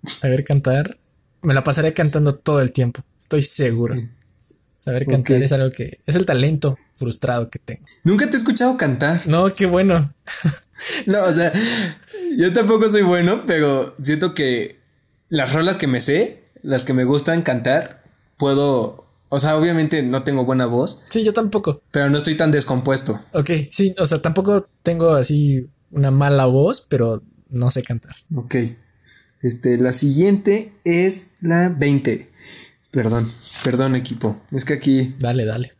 Saber cantar. Me la pasaré cantando todo el tiempo. Estoy seguro. Saber cantar es algo que es el talento frustrado que tengo. Nunca te he escuchado cantar. No, qué bueno. No, o sea, yo tampoco soy bueno, pero siento que las rolas que me sé, las que me gustan cantar, puedo. O sea, obviamente no tengo buena voz, Sí, yo tampoco. pero no estoy tan descompuesto. Ok, sí, o sea, tampoco tengo así una mala voz, pero no sé cantar. Ok. Este, la siguiente es la 20. Perdón, perdón, equipo. Es que aquí. Dale, dale.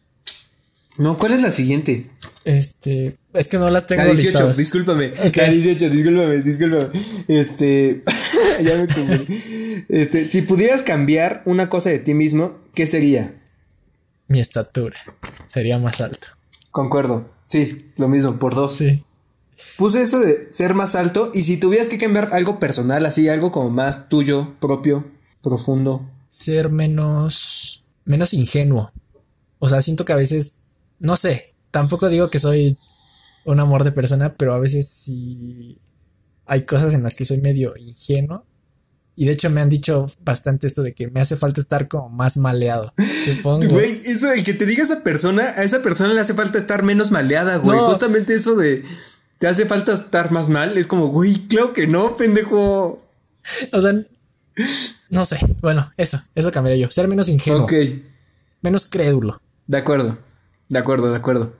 No, ¿cuál es la siguiente? Este, es que no las tengo La 18, listadas. discúlpame. Ok. La 18, discúlpame, discúlpame. Este. ya me confundí. Este, si pudieras cambiar una cosa de ti mismo, ¿qué sería? Mi estatura sería más alto. Concuerdo. Sí, lo mismo, por dos. Sí. Puse eso de ser más alto y si tuvieras que cambiar algo personal, así, algo como más tuyo, propio, profundo. Ser menos, menos ingenuo. O sea, siento que a veces, no sé, tampoco digo que soy un amor de persona, pero a veces sí hay cosas en las que soy medio ingenuo. Y de hecho me han dicho bastante esto de que me hace falta estar como más maleado. Supongo. Güey, eso, el que te diga esa persona, a esa persona le hace falta estar menos maleada, güey. No. Justamente eso de te hace falta estar más mal, es como, güey, claro que no, pendejo. O sea, no sé. Bueno, eso, eso cambiaría yo. Ser menos ingenuo, Ok, menos crédulo. de acuerdo, de acuerdo, de acuerdo.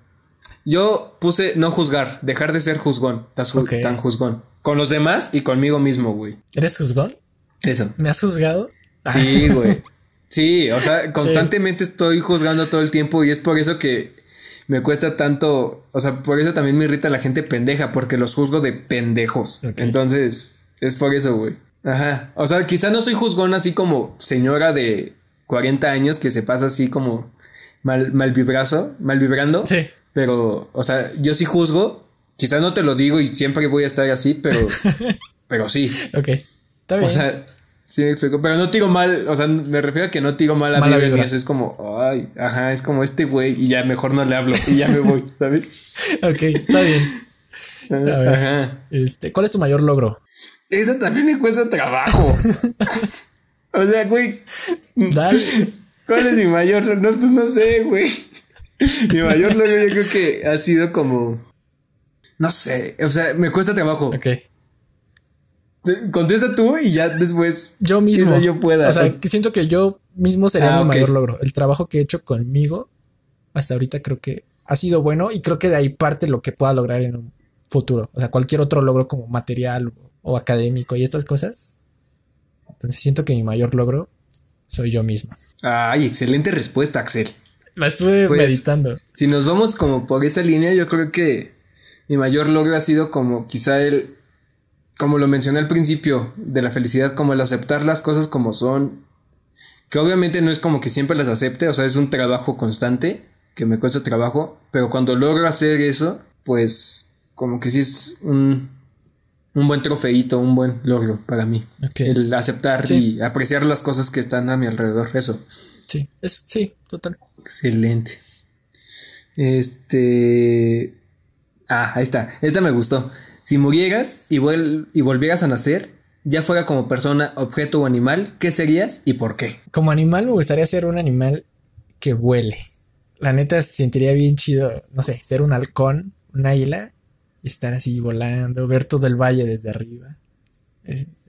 Yo puse no juzgar, dejar de ser juzgón, tan, tan juzgón. Con los demás y conmigo mismo, güey. ¿Eres juzgón? Eso. ¿Me has juzgado? Sí, güey. Sí, o sea, constantemente estoy juzgando todo el tiempo y es por eso que me cuesta tanto, o sea, por eso también me irrita la gente pendeja, porque los juzgo de pendejos. Entonces, es por eso, güey. Ajá. O sea, quizá no soy juzgón así como señora de 40 años que se pasa así como mal, mal vibrazo, mal vibrando. Sí. Pero, o sea, yo sí juzgo. Quizá no te lo digo y siempre voy a estar así, pero, pero sí. Ok. Está bien. O sea, sí me explico. Pero no tiro mal, o sea, me refiero a que no tiro mal a Mala vibra eso. Es como, ay, ajá, es como este güey y ya mejor no le hablo y ya me voy, ¿sabes? ok, está bien. A ver. Ajá. Este, ¿cuál es tu mayor logro? Eso también me cuesta trabajo. o sea, güey, Dale. ¿Cuál es mi mayor logro? No, pues no sé, güey. Mi mayor logro yo creo que ha sido como, no sé, o sea, me cuesta trabajo. Ok. Contesta tú y ya después. Yo mismo. yo pueda. O sea, que siento que yo mismo sería Ah, mi mayor logro. El trabajo que he hecho conmigo hasta ahorita creo que ha sido bueno y creo que de ahí parte lo que pueda lograr en un futuro. O sea, cualquier otro logro como material o, o académico y estas cosas. Entonces siento que mi mayor logro soy yo mismo. Ay, excelente respuesta, Axel. La estuve Pues, meditando. Si nos vamos como por esta línea, yo creo que mi mayor logro ha sido como quizá el como lo mencioné al principio, de la felicidad, como el aceptar las cosas como son, que obviamente no es como que siempre las acepte, o sea, es un trabajo constante, que me cuesta trabajo, pero cuando logro hacer eso, pues como que sí es un, un buen trofeito, un buen logro para mí. El aceptar y apreciar las cosas que están a mi alrededor, eso. Sí, es, sí, total. Excelente. Este... Ah, ahí está. Esta me gustó. Si murieras y, y volvieras a nacer, ya fuera como persona, objeto o animal, ¿qué serías y por qué? Como animal me gustaría ser un animal que vuele. La neta se sentiría bien chido, no sé, ser un halcón, un águila estar así volando, ver todo el valle desde arriba.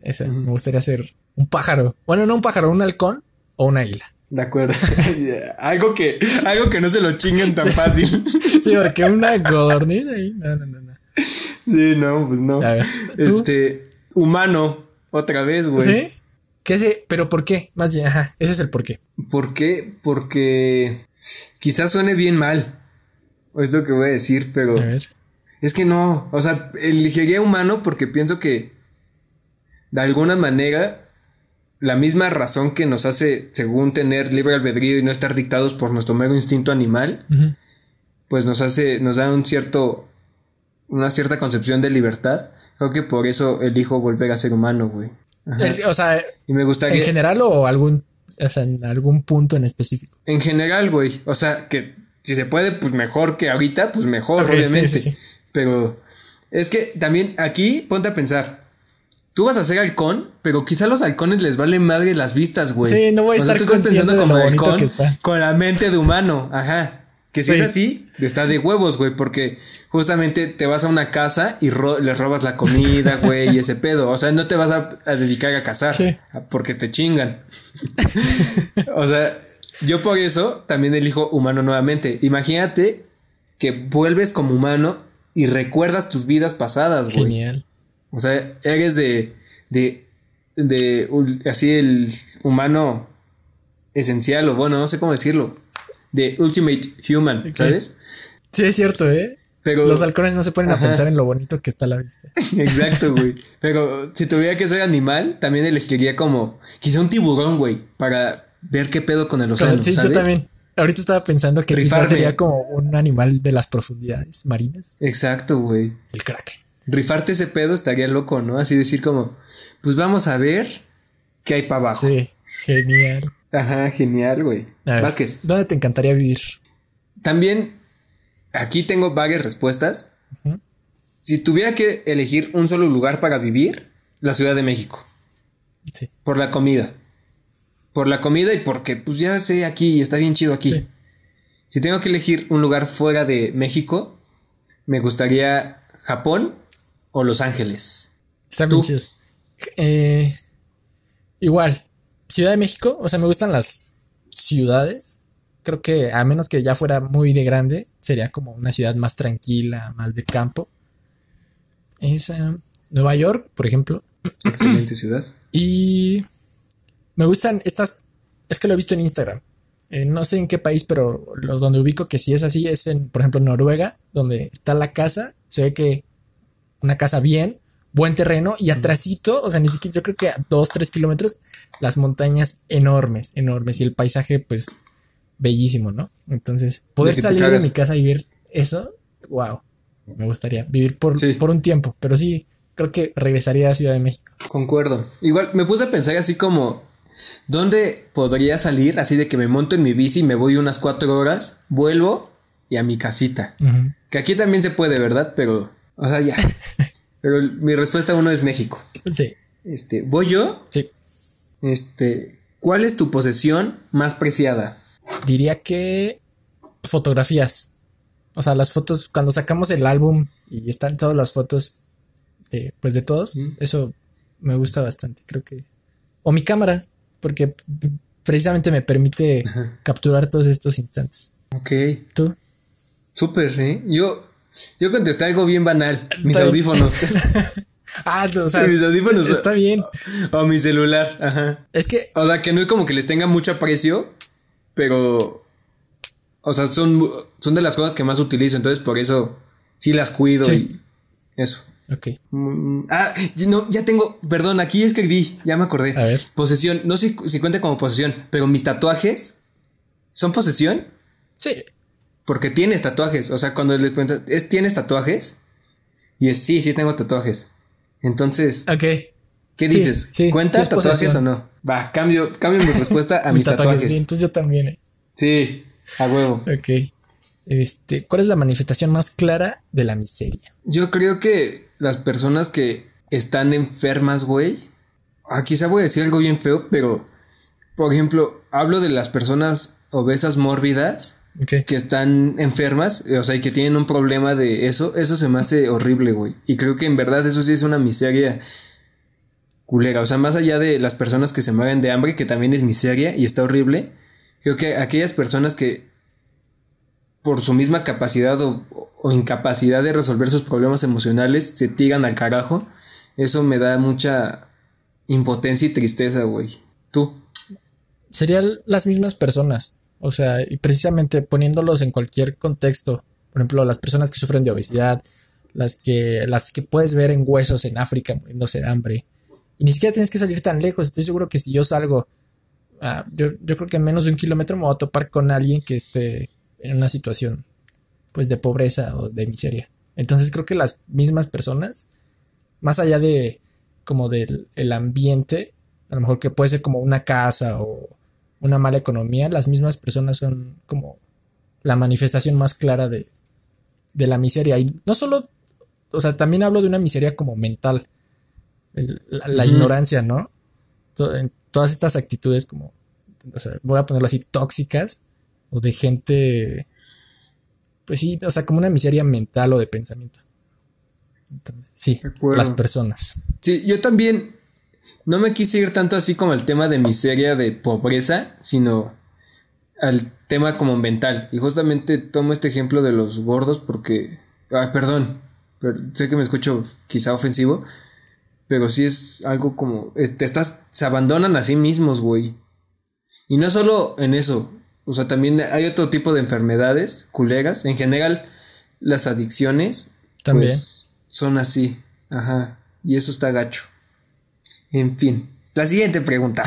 eso, me gustaría ser un pájaro. Bueno, no un pájaro, un halcón o un águila. De acuerdo. algo que algo que no se lo chinguen tan fácil. sí, porque una codorniz ahí. No, no, no, no. Sí, no, pues no. este, humano, otra vez, güey. ¿Sí? ¿Qué sé? ¿Pero por qué? Más bien, ajá, ese es el por qué. ¿Por qué? Porque quizás suene bien mal. Es lo que voy a decir, pero. A ver. Es que no. O sea, elegiría humano porque pienso que. De alguna manera. La misma razón que nos hace, según tener libre albedrío y no estar dictados por nuestro mero instinto animal, pues nos hace, nos da un cierto una cierta concepción de libertad. Creo que por eso elijo volver a ser humano, güey. o sea, y me gustaría... ¿en general o algún, o sea, en algún punto en específico? En general, güey. O sea, que si se puede, pues mejor que ahorita, pues mejor, obviamente. Pero es que también aquí ponte a pensar. Tú vas a ser halcón, pero quizá a los halcones les valen madre las vistas, güey. Sí, no voy a estar pensando como halcón con la mente de humano. Ajá. Que si es así, está de huevos, güey, porque justamente te vas a una casa y les robas la comida, güey, y ese pedo. O sea, no te vas a, dedicar a cazar porque te chingan. o sea, yo por eso también elijo humano nuevamente. Imagínate que vuelves como humano y recuerdas tus vidas pasadas, güey. Genial. O sea, eres de, de, de, así el humano esencial o bueno, no sé cómo decirlo de Ultimate Human, ¿sabes? Sí, es cierto, ¿eh? Pero, Los halcones no se ponen a pensar en lo bonito que está la vista. Exacto, güey. Pero si tuviera que ser animal, también elegiría como quizá un tiburón, güey, para ver qué pedo con el océano. Sí, yo también. Ahorita estaba pensando que quizás sería como un animal de las profundidades marinas. Exacto, güey. El kraken. Rifarte ese pedo estaría loco, ¿no? Así decir como, pues vamos a ver qué hay para abajo. Sí, genial. Ajá, genial, güey. Vázquez. ¿Dónde te encantaría vivir? También, aquí tengo varias respuestas. Si tuviera que elegir un solo lugar para vivir, la Ciudad de México. Sí. Por la comida. Por la comida y porque, pues ya sé aquí, está bien chido aquí. Si tengo que elegir un lugar fuera de México, me gustaría Japón o Los Ángeles. Está bien chidos. Eh, igual, Ciudad de México, o sea, me gustan las ciudades. Creo que a menos que ya fuera muy de grande, sería como una ciudad más tranquila, más de campo. Esa. Nueva York, por ejemplo. Excelente ciudad. Y me gustan estas. Es que lo he visto en Instagram. Eh, no sé en qué país, pero lo donde ubico que sí es así es en, por ejemplo, Noruega, donde está la casa. Se ve que una casa bien, buen terreno y atrásito, o sea, ni siquiera yo creo que a dos, tres kilómetros, las montañas enormes, enormes y el paisaje pues bellísimo, ¿no? Entonces, poder salir de mi casa y ver eso, wow, me gustaría vivir por, por un tiempo, pero sí, creo que regresaría a Ciudad de México. Concuerdo. Igual me puse a pensar así como, ¿dónde podría salir? Así de que me monto en mi bici, me voy unas cuatro horas, vuelvo y a mi casita. Que aquí también se puede, ¿verdad? Pero, o sea, ya. Pero mi respuesta uno es México. Sí. Este, ¿voy yo? Sí. Este, ¿cuál es tu posesión más preciada? Diría que fotografías. O sea, las fotos, cuando sacamos el álbum y están todas las fotos, pues de todos, eso me gusta bastante, creo que. O mi cámara, porque precisamente me permite capturar todos estos instantes. Ok. ¿Tú? Súper, ¿eh? Yo, yo contesté algo bien banal. Mis audífonos. ah, o sea, mis audífonos. Está bien. O, mi celular. Ajá. Es que. O sea, que no es como que les tenga mucho aprecio, pero. O sea, son, son de las cosas que más utilizo. Entonces, por eso sí las cuido y eso. Ok. Mm, ah, no, ya tengo, perdón, aquí escribí, ya me acordé. A ver. Posesión, no sé si cuenta como posesión, pero mis tatuajes son posesión Sí. porque tienes tatuajes. O sea, cuando les preguntan, ¿es, ¿tienes tatuajes? Y es, sí, sí tengo tatuajes. Entonces, Ok. ¿qué sí, dices? sí, ¿Cuenta sí es tatuajes posesión. o no? Va, cambio, cambio mi respuesta a mis, tatuajes. Sí, entonces yo también. eh. Sí, a huevo. Ok. Este, ¿cuál es la manifestación más clara de la miseria? Yo creo que las personas que están enfermas, güey. Ah, quizá voy a decir algo bien feo, pero. Por ejemplo, hablo de las personas obesas mórbidas Ok. que están enfermas, o sea, y que tienen un problema de eso. Eso se me hace horrible, güey. Y creo que en verdad eso sí es una miseria culera. O sea, más allá de las personas que se mueven de hambre, que también es miseria y está horrible. Creo que aquellas personas que por su misma capacidad o, o incapacidad de resolver sus problemas emocionales se tiran al carajo. Eso me da mucha impotencia y tristeza, güey. Tú. Serían las mismas personas. O sea, y precisamente poniéndolos en cualquier contexto. Por ejemplo, las personas que sufren de obesidad, las que, las que puedes ver en huesos en África muriéndose de hambre. Y ni siquiera tienes que salir tan lejos. Estoy seguro que si yo salgo, ah, yo, yo creo que en menos de un kilómetro me voy a topar con alguien que esté en una situación pues de pobreza o de miseria. Entonces creo que las mismas personas, más allá de como del el ambiente, a lo mejor que puede ser como una casa o una mala economía, las mismas personas son como la manifestación más clara de, de la miseria. Y no solo, o sea, también hablo de una miseria como mental, el- la, ignorancia, ¿no? En todas estas actitudes como, o sea, voy a ponerlo así, tóxicas o de gente, pues sí, o sea, como una miseria mental o de pensamiento. Entonces, sí, las personas. Sí, yo también no me quise ir tanto así como al tema de miseria, de pobreza, sino al tema como mental. Y justamente tomo este ejemplo de los gordos porque, ah, perdón, pero sé que me escucho quizá ofensivo, pero sí es algo como, eh, te estás, se abandonan a sí mismos, güey. Y no solo en eso, o sea, también hay otro tipo de enfermedades culeras. En general, las adicciones También. pues, son así. Ajá. Y eso está gacho. En fin. La siguiente pregunta.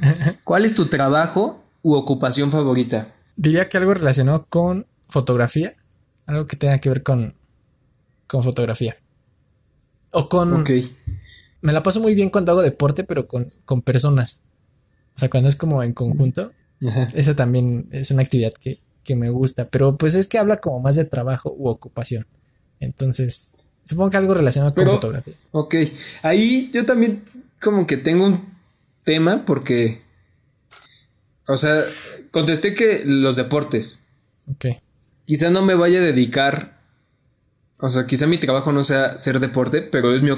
¿Cuál es tu trabajo u ocupación favorita? Diría que algo relacionado con fotografía. Algo que tenga que ver con, con fotografía. O con... Ok. Me la paso muy bien cuando hago deporte, pero con, con personas. O sea, cuando es como en conjunto. Ajá. Esa también es una actividad que, que me gusta. Pero pues es que habla como más de trabajo u ocupación. Entonces, supongo que algo relacionado con Pero- fotografía. Ok. Ahí yo también como que tengo un tema porque... O sea, contesté que los deportes. Ok. Quizá no me vaya a dedicar. O sea, quizá mi trabajo no sea ser deporte, pero es mi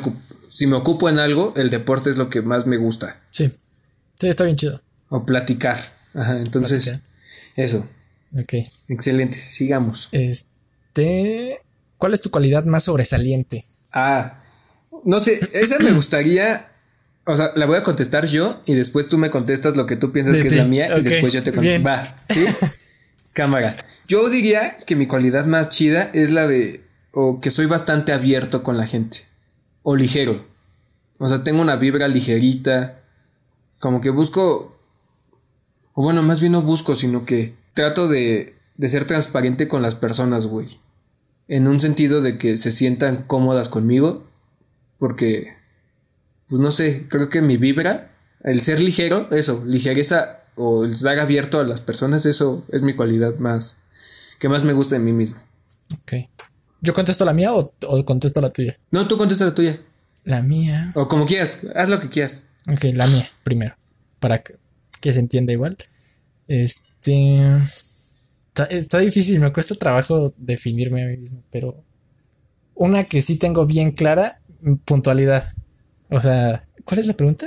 si me ocupo en algo, el deporte es lo que más me gusta. Sí. Sí, está bien chido. O platicar. Ajá, entonces, Platicar. eso. Ok. Excelente, sigamos. Este. ¿Cuál es tu cualidad más sobresaliente? Ah, no sé, esa me gustaría. O sea, la voy a contestar yo y después tú me contestas lo que tú piensas De que ti, es la mía y después yo te contesto. Va, ¿sí? Cámara. Yo diría que mi cualidad más chida es la de. O que soy bastante abierto con la gente. O ligero. O sea, tengo una vibra ligerita. Como que busco. O bueno, más bien no busco, sino que trato de, de ser transparente con las personas, güey. En un sentido de que se sientan cómodas conmigo. Porque, pues no sé, creo que mi vibra, el ser ligero, eso, ligereza o el estar abierto a las personas, eso es mi cualidad más, que más me gusta de mí mismo. Ok. ¿Yo contesto la mía o, o contesto la tuya? No, tú contesta la tuya. La mía. O como quieras, haz lo que quieras. Ok, la mía primero. Para que, que se entienda igual. Este. Está, está difícil, me cuesta trabajo definirme a mí mismo, pero una que sí tengo bien clara, puntualidad. O sea, ¿cuál es la pregunta?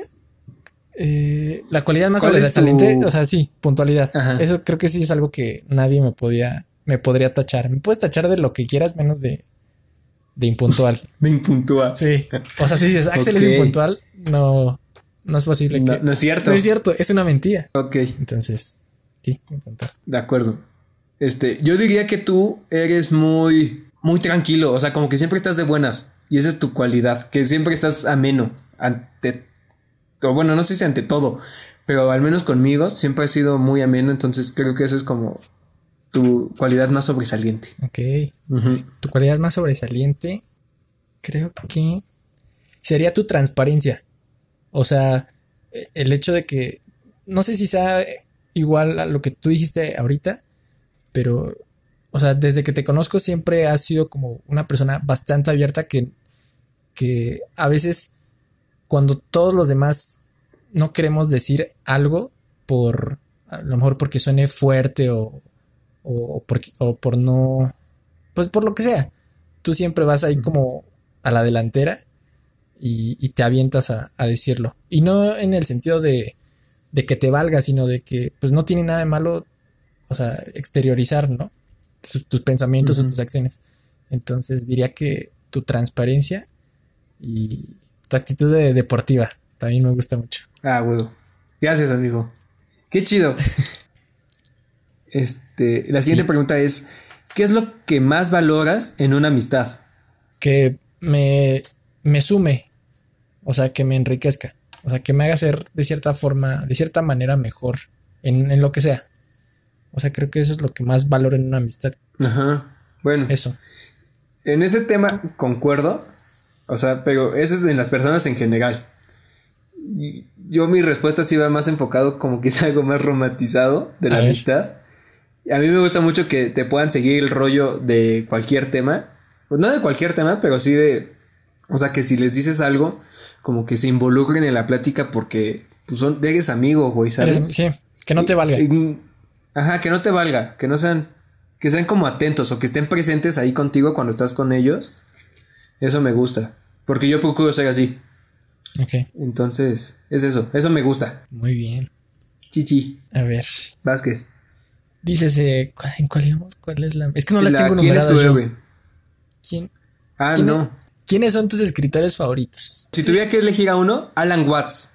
Eh, la cualidad más ¿Cuál es sobresaliente, tu- o sea, sí, puntualidad. Ajá. Eso creo que sí es algo que nadie me podía, me podría tachar. Me puedes tachar de lo que quieras menos de, de impuntual. Me impuntúa. Sí. O sea, si dices Axel es impuntual, no, no es posible No, que. no es cierto. No es cierto, es una mentira. Ok, Entonces, sí, de acuerdo. Este, yo diría que tú eres muy, muy tranquilo, o sea, como que siempre estás de buenas. Y esa es tu cualidad, que siempre estás ameno ante, o bueno, no sé si ante todo, pero al menos conmigo siempre has sido muy ameno, entonces creo que eso es como tu cualidad más sobresaliente. Ok. Tu cualidad más sobresaliente, creo que sería tu transparencia. O sea, el hecho de que, no sé si sea igual a lo que tú dijiste ahorita, pero, o sea, desde que te conozco siempre has sido como una persona bastante abierta que, que a veces cuando todos los demás no queremos decir algo por, a lo mejor porque suene fuerte o, o, o por no, pues por lo que sea, tú siempre vas ahí como a la delantera y, te avientas a, decirlo. Y no en el sentido de, de que te valga, sino de que pues no tiene nada de malo, o sea, exteriorizar, ¿no? Tus, pensamientos o tus acciones. Entonces diría que tu transparencia y tu actitud de deportiva también me gusta mucho. Ah, huevo. Gracias, amigo. Qué chido. este, la siguiente pregunta es, ¿qué es lo que más valoras en una amistad? Que me, me sume, o sea, que me enriquezca, o sea, que me haga ser de cierta forma, de cierta manera mejor en, en lo que sea. O sea, creo que eso es lo que más valoro en una amistad. Ajá. Bueno. Eso. En ese tema concuerdo. O sea, pero eso es en las personas en general. Yo mi respuesta sí va más enfocado como es algo más romantizado de la amistad. A mí me gusta mucho que te puedan seguir el rollo de cualquier tema. Pues no de cualquier tema, pero sí de o sea, que si les dices algo, como que se involucren en la plática porque pues son, eres amigo, güey, ¿sabes? Sí, que no te valga. ajá, que no te valga, que no sean, que sean como atentos o que estén presentes ahí contigo cuando estás con ellos. Eso me gusta, porque yo procuro ser así. Ok. Entonces, es eso, eso me gusta. Muy bien. Chichi. A ver. Vázquez. Dices, ¿en cuál, cuál es la...? Es que no las tengo ¿Quién es tu héroe? ¿Quién? Ah, no. ¿Quiénes son tus escritores favoritos? Si tuviera que elegir a uno, Alan Watts.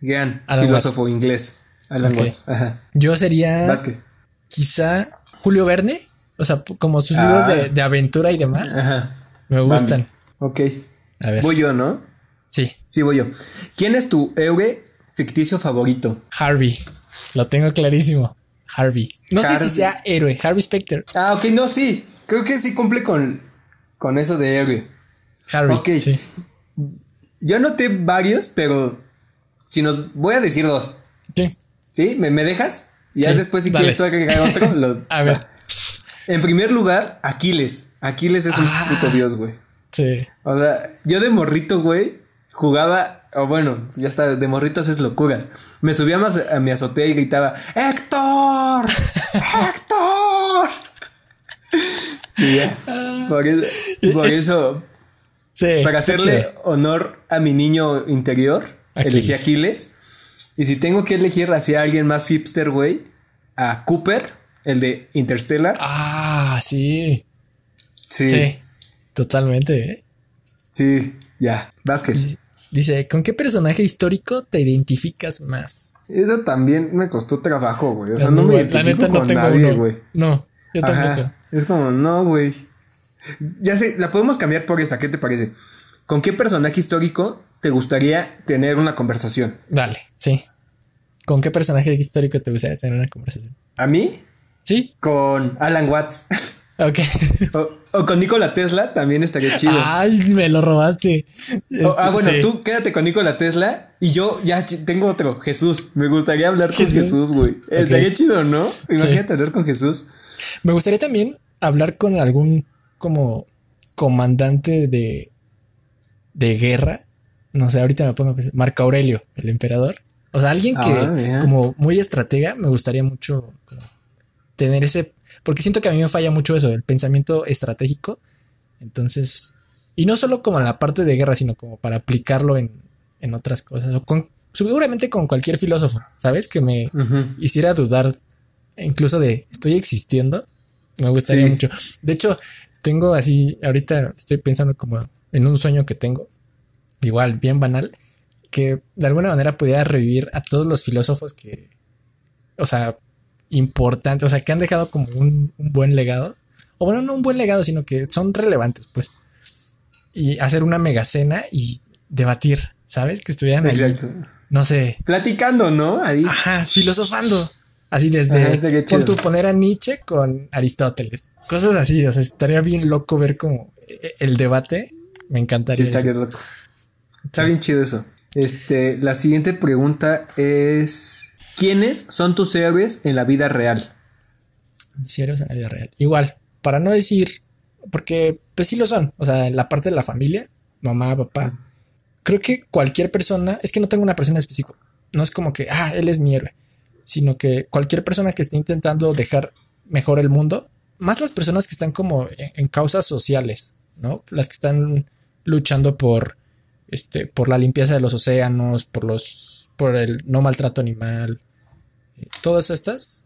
Gran filósofo inglés. Alan Watts. Ajá. Yo sería. Vázquez. Quizá Julio Verne. O sea, como sus libros de, ah. aventura y demás. Ajá. Me gustan. Ok. A ver. Voy yo, ¿no? Sí. Sí, voy yo. ¿Quién es tu héroe ficticio favorito? Harvey. Lo tengo clarísimo. Harvey. No sé si sea héroe. Harvey Specter. Ah, ok, no, sí. Creo que sí cumple con, con eso de héroe. Harry. Ok. Yo anoté varios, pero si nos voy a decir dos. ¿Qué? ¿Sí? ¿Me, dejas? Y ya después, si quieres tú agregar otro, lo. a ver. En primer lugar, Aquiles. Aquiles es un ah. puto dios, güey. Sí. O sea, yo de morrito, güey, jugaba, o bueno, ya está, de morrito haces locuras. Me subía más a mi azotea y gritaba, ¡Héctor! ¡Héctor! y ya. Por eso, por eso para hacerle honor a mi niño interior, elegí Aquiles. Y si tengo que elegir hacia alguien más hipster, güey, a Cooper, el de Interstellar. Ah, sí. Sí. totalmente. ¿eh? Sí, ya. Vázquez. Dice, ¿con qué personaje histórico te identificas más? Eso también me costó trabajo, güey. O sea, no, me identifico con nadie, güey. No, yo tampoco. Es como, no, güey. Ya sé, la podemos cambiar por esta. ¿Qué te parece? ¿Con qué personaje histórico te gustaría tener una conversación? Dale, sí. ¿Con qué personaje histórico te gustaría tener una conversación? ¿A mí? Sí. Con Alan Watts. Ok. O, con Nikola Tesla también estaría chido. Ay, me lo robaste. ah, bueno, tú quédate con Nikola Tesla y yo ya tengo otro, Jesús. Me gustaría hablar con Jesús, güey. Estaría chido, ¿no? Imagínate hablar con Jesús. Me gustaría también hablar con algún como comandante de, de guerra. No sé, ahorita me pongo a pensar. Marco Aurelio, el emperador. O sea, alguien que ah, como muy estratega, me gustaría mucho tener ese, porque siento que a mí me falla mucho eso, el pensamiento estratégico. Entonces, y no solo como en la parte de guerra, sino como para aplicarlo en, en otras cosas. O con, seguramente con cualquier filósofo, ¿sabes? Que me hiciera dudar incluso de, ¿estoy existiendo? Me gustaría mucho. De hecho, tengo así, ahorita estoy pensando como en un sueño que tengo, igual bien banal, que de alguna manera pudiera revivir a todos los filósofos que, o sea, importantes, o sea, que han dejado como un, buen legado, o bueno, no un buen legado, sino que son relevantes, pues. y hacer una mega cena y debatir, ¿sabes? Que estuvieran ahí, no sé, Platicando, ¿no? Ahí. ajá, filosofando. Así desde Ajá, pon tú poner a Nietzsche con Aristóteles. Cosas así, o sea, estaría bien loco ver como eh, el debate. Me Sí, encantaría. está eso. bien loco. Está bien chido eso. Este, la siguiente pregunta es: ¿Quiénes son tus héroes en la vida real? Serios en la vida real. Igual, para no decir, porque pues sí lo son, o sea, en la parte de la familia, mamá, papá, creo que cualquier persona, es que no tengo una persona específica, no es como que, ah, él es mi héroe, sino que cualquier persona que esté intentando dejar mejor el mundo, más las personas que están como en, causas sociales, ¿no? Las que están luchando por, este, por la limpieza de los océanos, por los, por el no maltrato animal, eh, todas estas,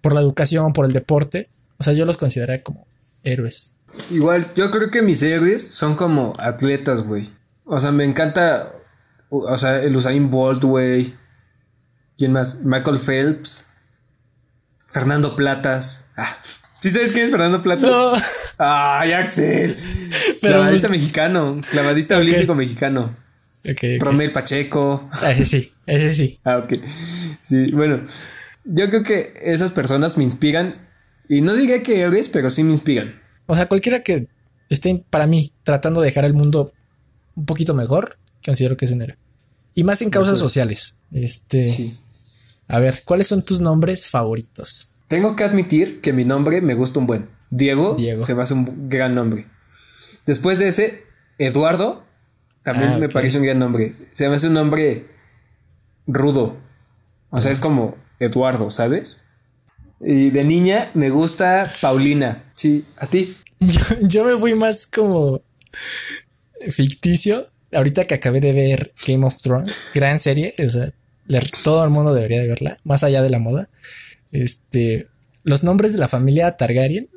por la educación, por el deporte, o sea, yo los consideraría como héroes. Igual, yo creo que mis héroes son como atletas, güey. O sea, me encanta. O sea, el Usain Bolt, güey. ¿Quién más? Michael Phelps. Fernando Platas. Ah, ¿Sí sabes quién es Fernando Platas? No, ¡Ay, Axel! Pero clavadista pues- mexicano. Clavadista olímpico mexicano. ok, ok. Romel Pacheco. Ah, Ese sí, ese sí. Ah, ok. Sí, bueno. Yo creo que esas personas me inspiran. Y no diría que héroes, pero sí me inspiran. O sea, cualquiera que esté para mí tratando de dejar el mundo un poquito mejor, considero que es un héroe. Y más en causas sociales. Este, Sí. A ver, ¿cuáles son tus nombres favoritos? Tengo que admitir que mi nombre me gusta un buen. Diego, Diego. se me hace un gran nombre. Después de ese, Eduardo, también Ah, me parece un gran nombre. Se me hace un nombre rudo. O sea, es como Eduardo, ¿sabes? Y de niña me gusta Paulina. Sí, a ti. Yo, yo me fui más como ficticio. Ahorita que acabé de ver Game of Thrones, gran serie, o sea, le- todo el mundo debería de verla, más allá de la moda. Este, los nombres de la familia Targaryen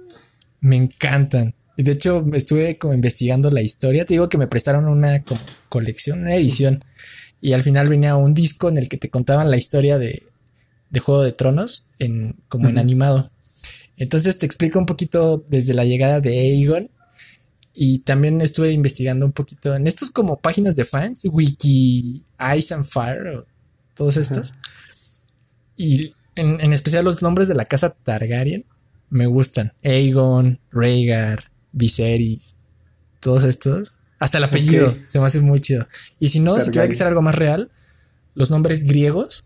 me encantan. Y de hecho, estuve como investigando la historia. Te digo que me prestaron una colección, una edición. Y al final venía un disco en el que te contaban la historia de, de Juego de Tronos, en, como en animado. Entonces te explico un poquito desde la llegada de Aegon. Y también estuve investigando un poquito en estos como páginas de fans, Wiki, Ice and Fire, o todos estos. Y en, en especial los nombres de la casa Targaryen me gustan. Aegon, Rhaegar, Viserys, todos estos. Hasta el apellido se me hace muy chido. Y si no, si tuviera que Targaryen. ser algo más real, los nombres griegos,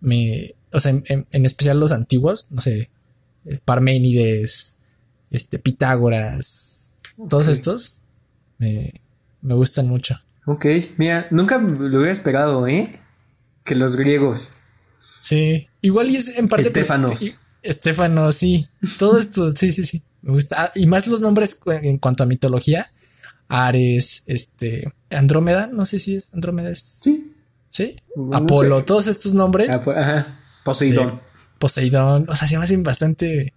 me, o sea, en, en- en especial los antiguos, no sé, eh, Parménides, este, Pitágoras, todos estos me, me gustan mucho. Ok, mira, nunca lo hubiera esperado, ¿eh? Que los griegos. Sí, igual y es en parte. y- Estéfanos, sí. Todo esto, sí, sí, sí. Me gusta. Ah, y más los nombres en cuanto a mitología. Ares, este, Andrómeda, no sé si es Andrómeda, es, Sí. sí. No Apolo, sé. todos estos nombres. Ajá. Poseidón. Poseidón, o sea, se me hacen bastante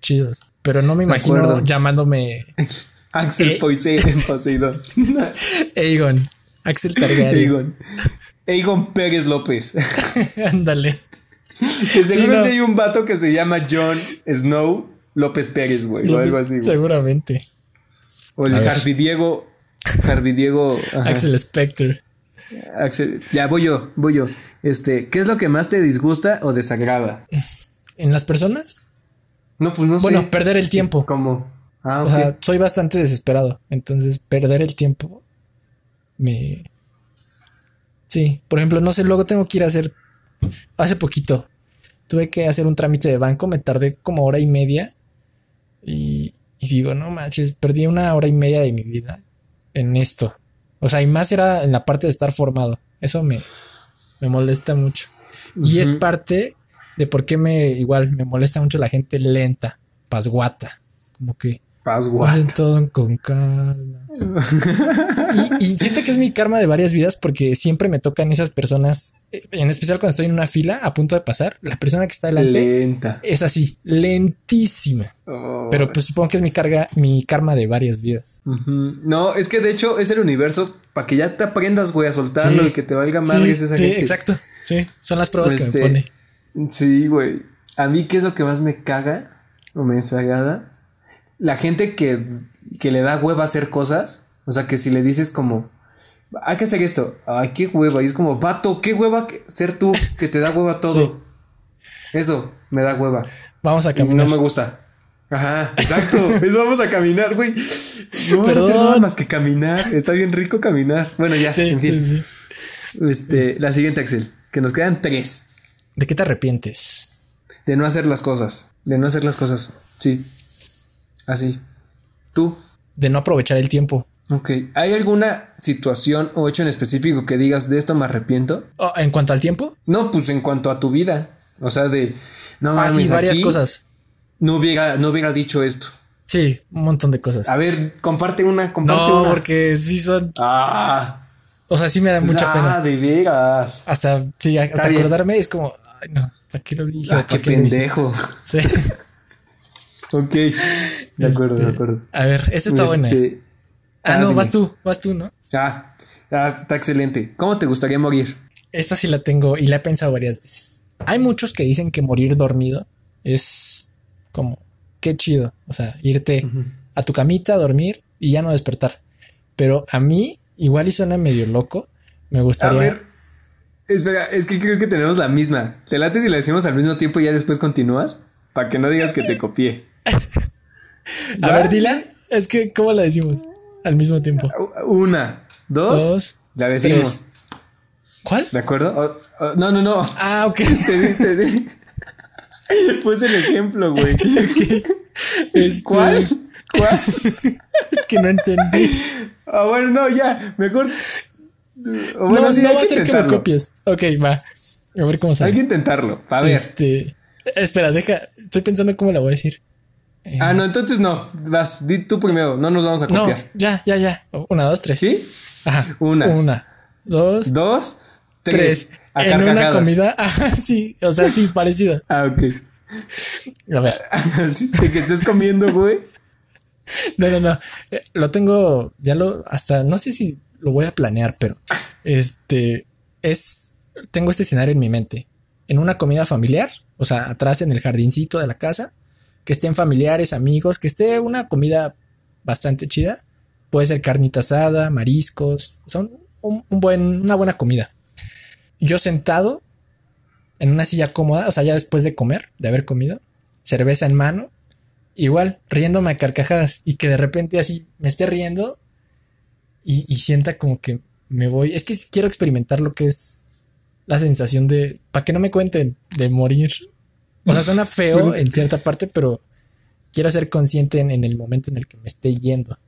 chidos. Pero no me imagino llamándome Axel Eh. Poseidón. Aegon, Axel Targaryen. Aegon. Aegon Pérez López. Ándale. Que seguro no. si hay un vato que se llama John Snow López Pérez, güey. O algo así, güey. Seguramente. O el. Harvey Diego. Harvey Diego. Axel Spectre. Axel. Ya voy yo, voy yo. Este, ¿qué es lo que más te disgusta o desagrada? ¿En las personas? No, pues no Bueno, sé. perder el tiempo. ¿Cómo? Ah, O sea, soy bastante desesperado. Entonces, perder el tiempo me. Sí, por ejemplo, no sé, luego tengo que ir a hacer. Hace poquito tuve que hacer un trámite de banco, me tardé como hora y media. Y, y digo, no manches, perdí una hora y media de mi vida en esto. O sea, y más era en la parte de estar formado. Eso me, me molesta mucho. Y es parte de por qué me igual me molesta mucho la gente lenta, pasguata. Como que Guay. todo con calma. Y, y siento que es mi karma de varias vidas porque siempre me tocan esas personas, en especial cuando estoy en una fila a punto de pasar, la persona que está delante Lenta. es así, lentísima. Oh. Pero pues supongo que es mi carga, mi karma de varias vidas. No, es que de hecho es el universo para que ya te aprendas, güey, a soltarlo Sí. y que te valga madre sí, esa sí, gente. exacto. Sí, son las pruebas que Este, me pone. Sí, güey. A mí, ¿qué es lo que más me caga o me desagrada? La gente que que le da hueva hacer cosas. O sea, que si le dices como, hay que hacer esto, ay, qué hueva. Y es como, vato, qué hueva ser tú, que te da hueva todo. Eso, me da hueva. Vamos a caminar. no me gusta. Ajá, exacto. vamos a caminar, güey. No vamos a hacer nada más que caminar. Está bien rico caminar. Bueno, ya, sí, en fin. Este, la siguiente, Axel. Que nos quedan tres. ¿De qué te arrepientes? De no hacer las cosas. De no hacer las cosas. Sí. Así. ¿Tú? De no aprovechar el tiempo. Ok. ¿Hay alguna situación o hecho en específico que digas de esto me arrepiento? Oh, ¿En cuanto al tiempo? No, pues en cuanto a tu vida. O sea, de. No ah, sí, varias cosas. No hubiera, no hubiera dicho esto. Sí, un montón de cosas. A ver, comparte una, comparte no, porque sí son. Ah. O sea, sí me da mucha pena. Ah, de veras. Hasta, sí, hasta acordarme es como, ay, no, ¿para qué lo dije? Ah, qué pendejo. Sí. ok. De acuerdo, de este, acuerdo. A ver, esta está buena. Este, ah, no, vas tú, vas tú, ¿no? Ah, ah, está excelente. ¿Cómo te gustaría morir? Esta sí la tengo y la he pensado varias veces. Hay muchos que dicen que morir dormido es como, qué chido. O sea, irte a tu camita, dormir y ya no despertar. Pero a mí, igual y suena medio loco, me gustaría... A ver, espera, es que creo que tenemos la misma. ¿Te late si la decimos al mismo tiempo y ya después continúas? Para que no digas que te copié. A ver, dila. Es que, ¿cómo la decimos? Al mismo tiempo. Una, dos, la decimos. ¿Cuál? ¿De acuerdo? no, no, no. Ah, ok. te te di. Puse el ejemplo, güey. Este, ¿Cuál? ¿Cuál? es que no entendí. Ah, bueno, no, ya, mejor. bueno, no, sí, no va a ser que me copies. Ok, va. A ver cómo sale. Hay que intentarlo, a ver. Este, espera, deja. Estoy pensando cómo la voy a decir. Ah, no, entonces no. Vas, di tú primero. No nos vamos a copiar. No, ya, ya, ya. Una, dos, tres. ¿Sí? Ajá. Una. Una. Dos. Dos. Tres. en una comida. Ajá, sí. O sea, sí, parecido. Ah, ok. A ver. de que estés comiendo, güey. No, no, no. Eh, lo tengo, ya lo, hasta, no sé si lo voy a planear, pero este es, tengo este escenario en mi mente. En una comida familiar, o sea, atrás en el jardincito de la casa, que estén familiares, amigos, que esté una comida bastante chida. Puede ser carnita asada, mariscos, son un buen, una buena comida. Yo sentado en una silla cómoda, o sea, ya después de comer, de haber comido, cerveza en mano, igual riéndome a carcajadas y que de repente así me esté riendo y, sienta como que me voy. Es que quiero experimentar lo que es la sensación de, para que no me cuenten, de morir. O sea, suena feo en cierta parte, pero quiero ser consciente en, el momento en el que me esté yendo.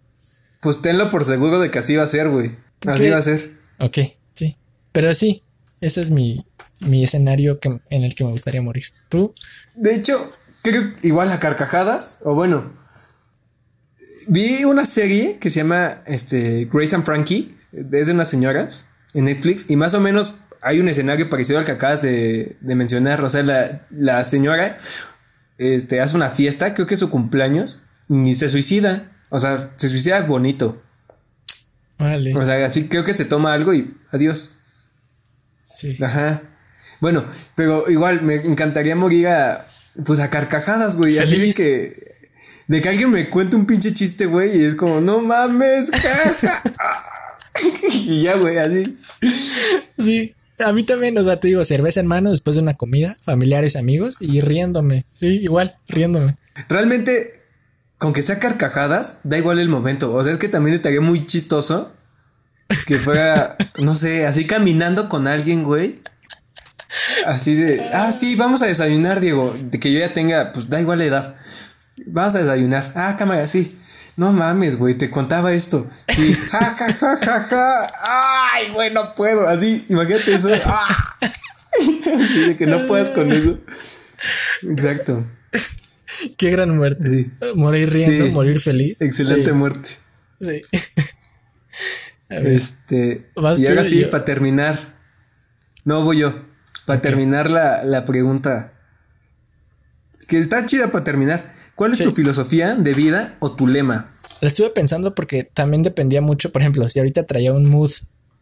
Pues tenlo por seguro de que así va a ser, güey. Así va a ser. Ok, sí. Pero sí, ese es mi, mi escenario que, en el que me gustaría morir. ¿Tú? De hecho, creo igual a carcajadas, o bueno, vi una serie que se llama este, Grace and Frankie, es de unas señoras en Netflix, y más o menos hay un escenario parecido al que acabas de, mencionar. O sea, la, señora este, hace una fiesta, creo que es su cumpleaños, y se suicida. O sea, se suicida bonito. Vale. O sea, así creo que se toma algo y adiós. Sí. Ajá. Bueno, pero igual me encantaría morir a, pues a carcajadas, güey. Así de que, de que alguien me cuente un pinche chiste, güey, y es como, no mames, jaja. y ya, güey, así. Sí. A mí también, o sea, te digo, cerveza en mano después de una comida, familiares, amigos, y riéndome. Sí, igual, riéndome. Realmente, con que sea carcajadas, da igual el momento. O sea, es que también estaría muy chistoso que fuera, no sé, así caminando con alguien, güey. Así de, ah, sí, vamos a desayunar, Diego. De que yo ya tenga, pues da igual la edad. Vamos a desayunar. Ah, cámara, sí. No mames, güey, te contaba esto. Sí, ja, ja, ja, ja, ja. Ay, güey, no puedo. Así, imagínate eso. Ah. Así de que no puedas con eso. Exacto. Qué gran muerte. Morir riendo, morir feliz. Excelente muerte. Sí. Este. Y ahora sí, para terminar. No voy yo. Para terminar la, pregunta. Que está chida para terminar. ¿Cuál es tu filosofía de vida o tu lema? Lo estuve pensando porque también dependía mucho. Por ejemplo, si ahorita traía un mood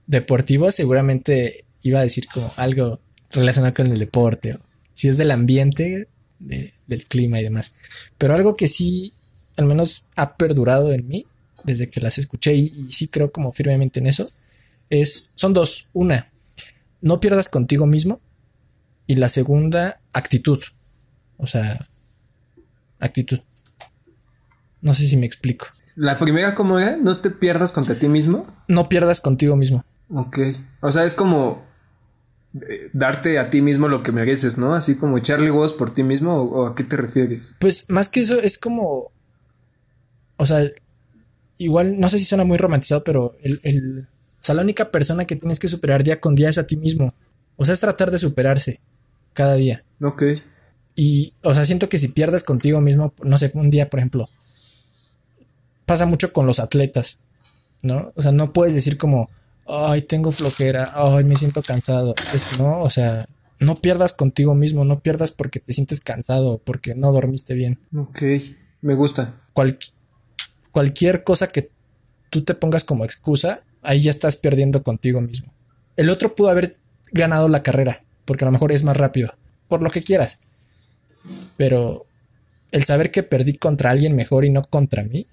deportivo, seguramente iba a decir como algo relacionado con el deporte. O si es del ambiente, del clima y demás. Pero algo que sí al menos ha perdurado en mí desde que las escuché y, y sí creo como firmemente en eso, es, son dos. Una, no pierdas contigo mismo. Y la segunda, actitud. O sea, actitud. No sé si me explico. La primera, ¿cómo era? ¿No te pierdas contra ti mismo? No pierdas contigo mismo. Ok. O sea, es como eh, darte a ti mismo lo que mereces, ¿no? Así como echarle huevos por ti mismo o, o a qué te refieres. Pues más que eso es como... O sea, igual no sé si suena muy romantizado, pero el, el, o sea, la única persona que tienes que superar día con día es a ti mismo. O sea, es tratar de superarse cada día. Ok. Y, o sea, siento que si pierdes contigo mismo, no sé, un día, por ejemplo, pasa mucho con los atletas, ¿no? O sea, no puedes decir como, ay, tengo flojera, ay, me siento cansado. Es, no, o sea, no pierdas contigo mismo, no pierdas porque te sientes cansado, porque no dormiste bien. Ok. Me gusta. Cual, cualquier cosa que tú te pongas como excusa, ahí ya estás perdiendo contigo mismo. El otro pudo haber ganado la carrera, porque a lo mejor es más rápido, por lo que quieras. Pero el saber que perdí contra alguien mejor y no contra mí,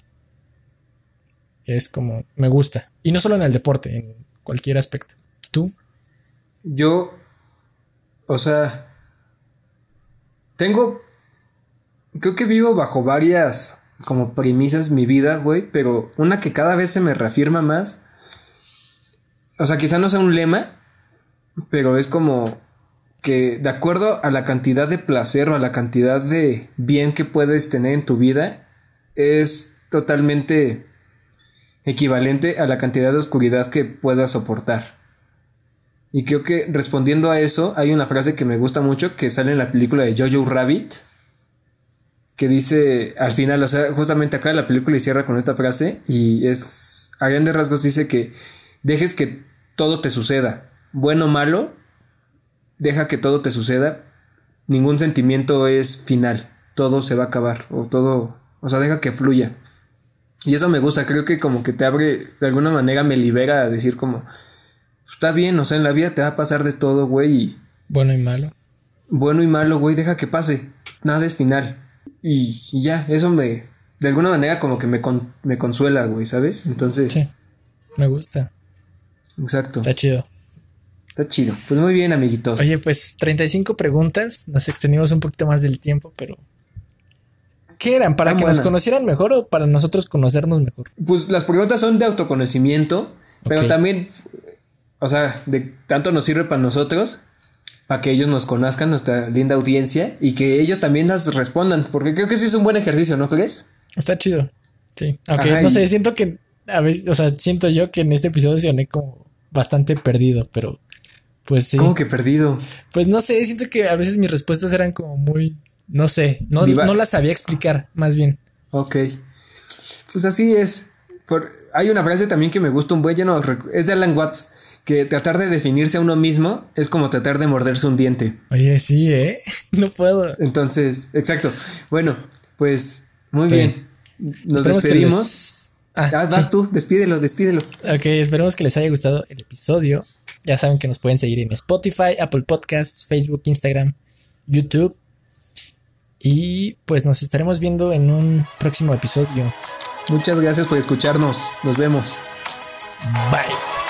es como, me gusta. Y no solo en el deporte, en cualquier aspecto. ¿Tú? Yo, o sea, tengo, creo que vivo bajo varias como premisas mi vida, güey, pero una que cada vez se me reafirma más, o sea, quizá no sea un lema, pero es como que de acuerdo a la cantidad de placer o a la cantidad de bien que puedes tener en tu vida, es totalmente equivalente a la cantidad de oscuridad que puedas soportar. Y creo que respondiendo a eso, hay una frase que me gusta mucho que sale en la película de Jojo Rabbit, que dice al final, o sea, justamente acá la película y cierra con esta frase, y es, a grandes rasgos dice que dejes que todo te suceda, bueno o malo, deja que todo te suceda, ningún sentimiento es final, todo se va a acabar, o todo, o sea, deja que fluya. Y eso me gusta, creo que como que te abre, de alguna manera me libera a decir como, está bien, o sea, en la vida te va a pasar de todo, güey, y... Bueno y malo. Bueno y malo, güey, deja que pase, nada es final. Y, y ya, eso me, de alguna manera como que me, con, me consuela, güey, ¿sabes? Entonces... Sí, me gusta. Exacto. Está chido. Está chido. Pues muy bien, amiguitos. Oye, pues 35 preguntas. Nos extendimos un poquito más del tiempo, pero. ¿Qué eran? ¿Para Tan que buena. nos conocieran mejor o para nosotros conocernos mejor? Pues las preguntas son de autoconocimiento, pero también, o sea, de tanto nos sirve para nosotros, para que ellos nos conozcan, nuestra linda audiencia, y que ellos también las respondan, porque creo que sí es un buen ejercicio, ¿no crees? Está chido. Sí. Aunque Ajá, no y- sé, siento que. A veces, o sea, siento yo que en este episodio soné como bastante perdido, pero. Pues sí. Como que perdido. Pues no sé, siento que a veces mis respuestas eran como muy. No sé, no, Diva- no las sabía explicar, más bien. Ok. Pues así es. Por, hay una frase también que me gusta un buen, ya no es de Alan Watts, que tratar de definirse a uno mismo es como tratar de morderse un diente. Oye, sí, ¿eh? No puedo. Entonces, exacto. Bueno, pues muy bien. Nos Esperemos despedimos. les- Ah, Ah, sí. vas tú, despídelo, despídelo. Ok, esperemos que les haya gustado el episodio. Ya saben que nos pueden seguir en Spotify, Apple Podcasts, Facebook, Instagram, YouTube. Y pues nos estaremos viendo en un próximo episodio. Muchas gracias por escucharnos. Nos vemos. Bye.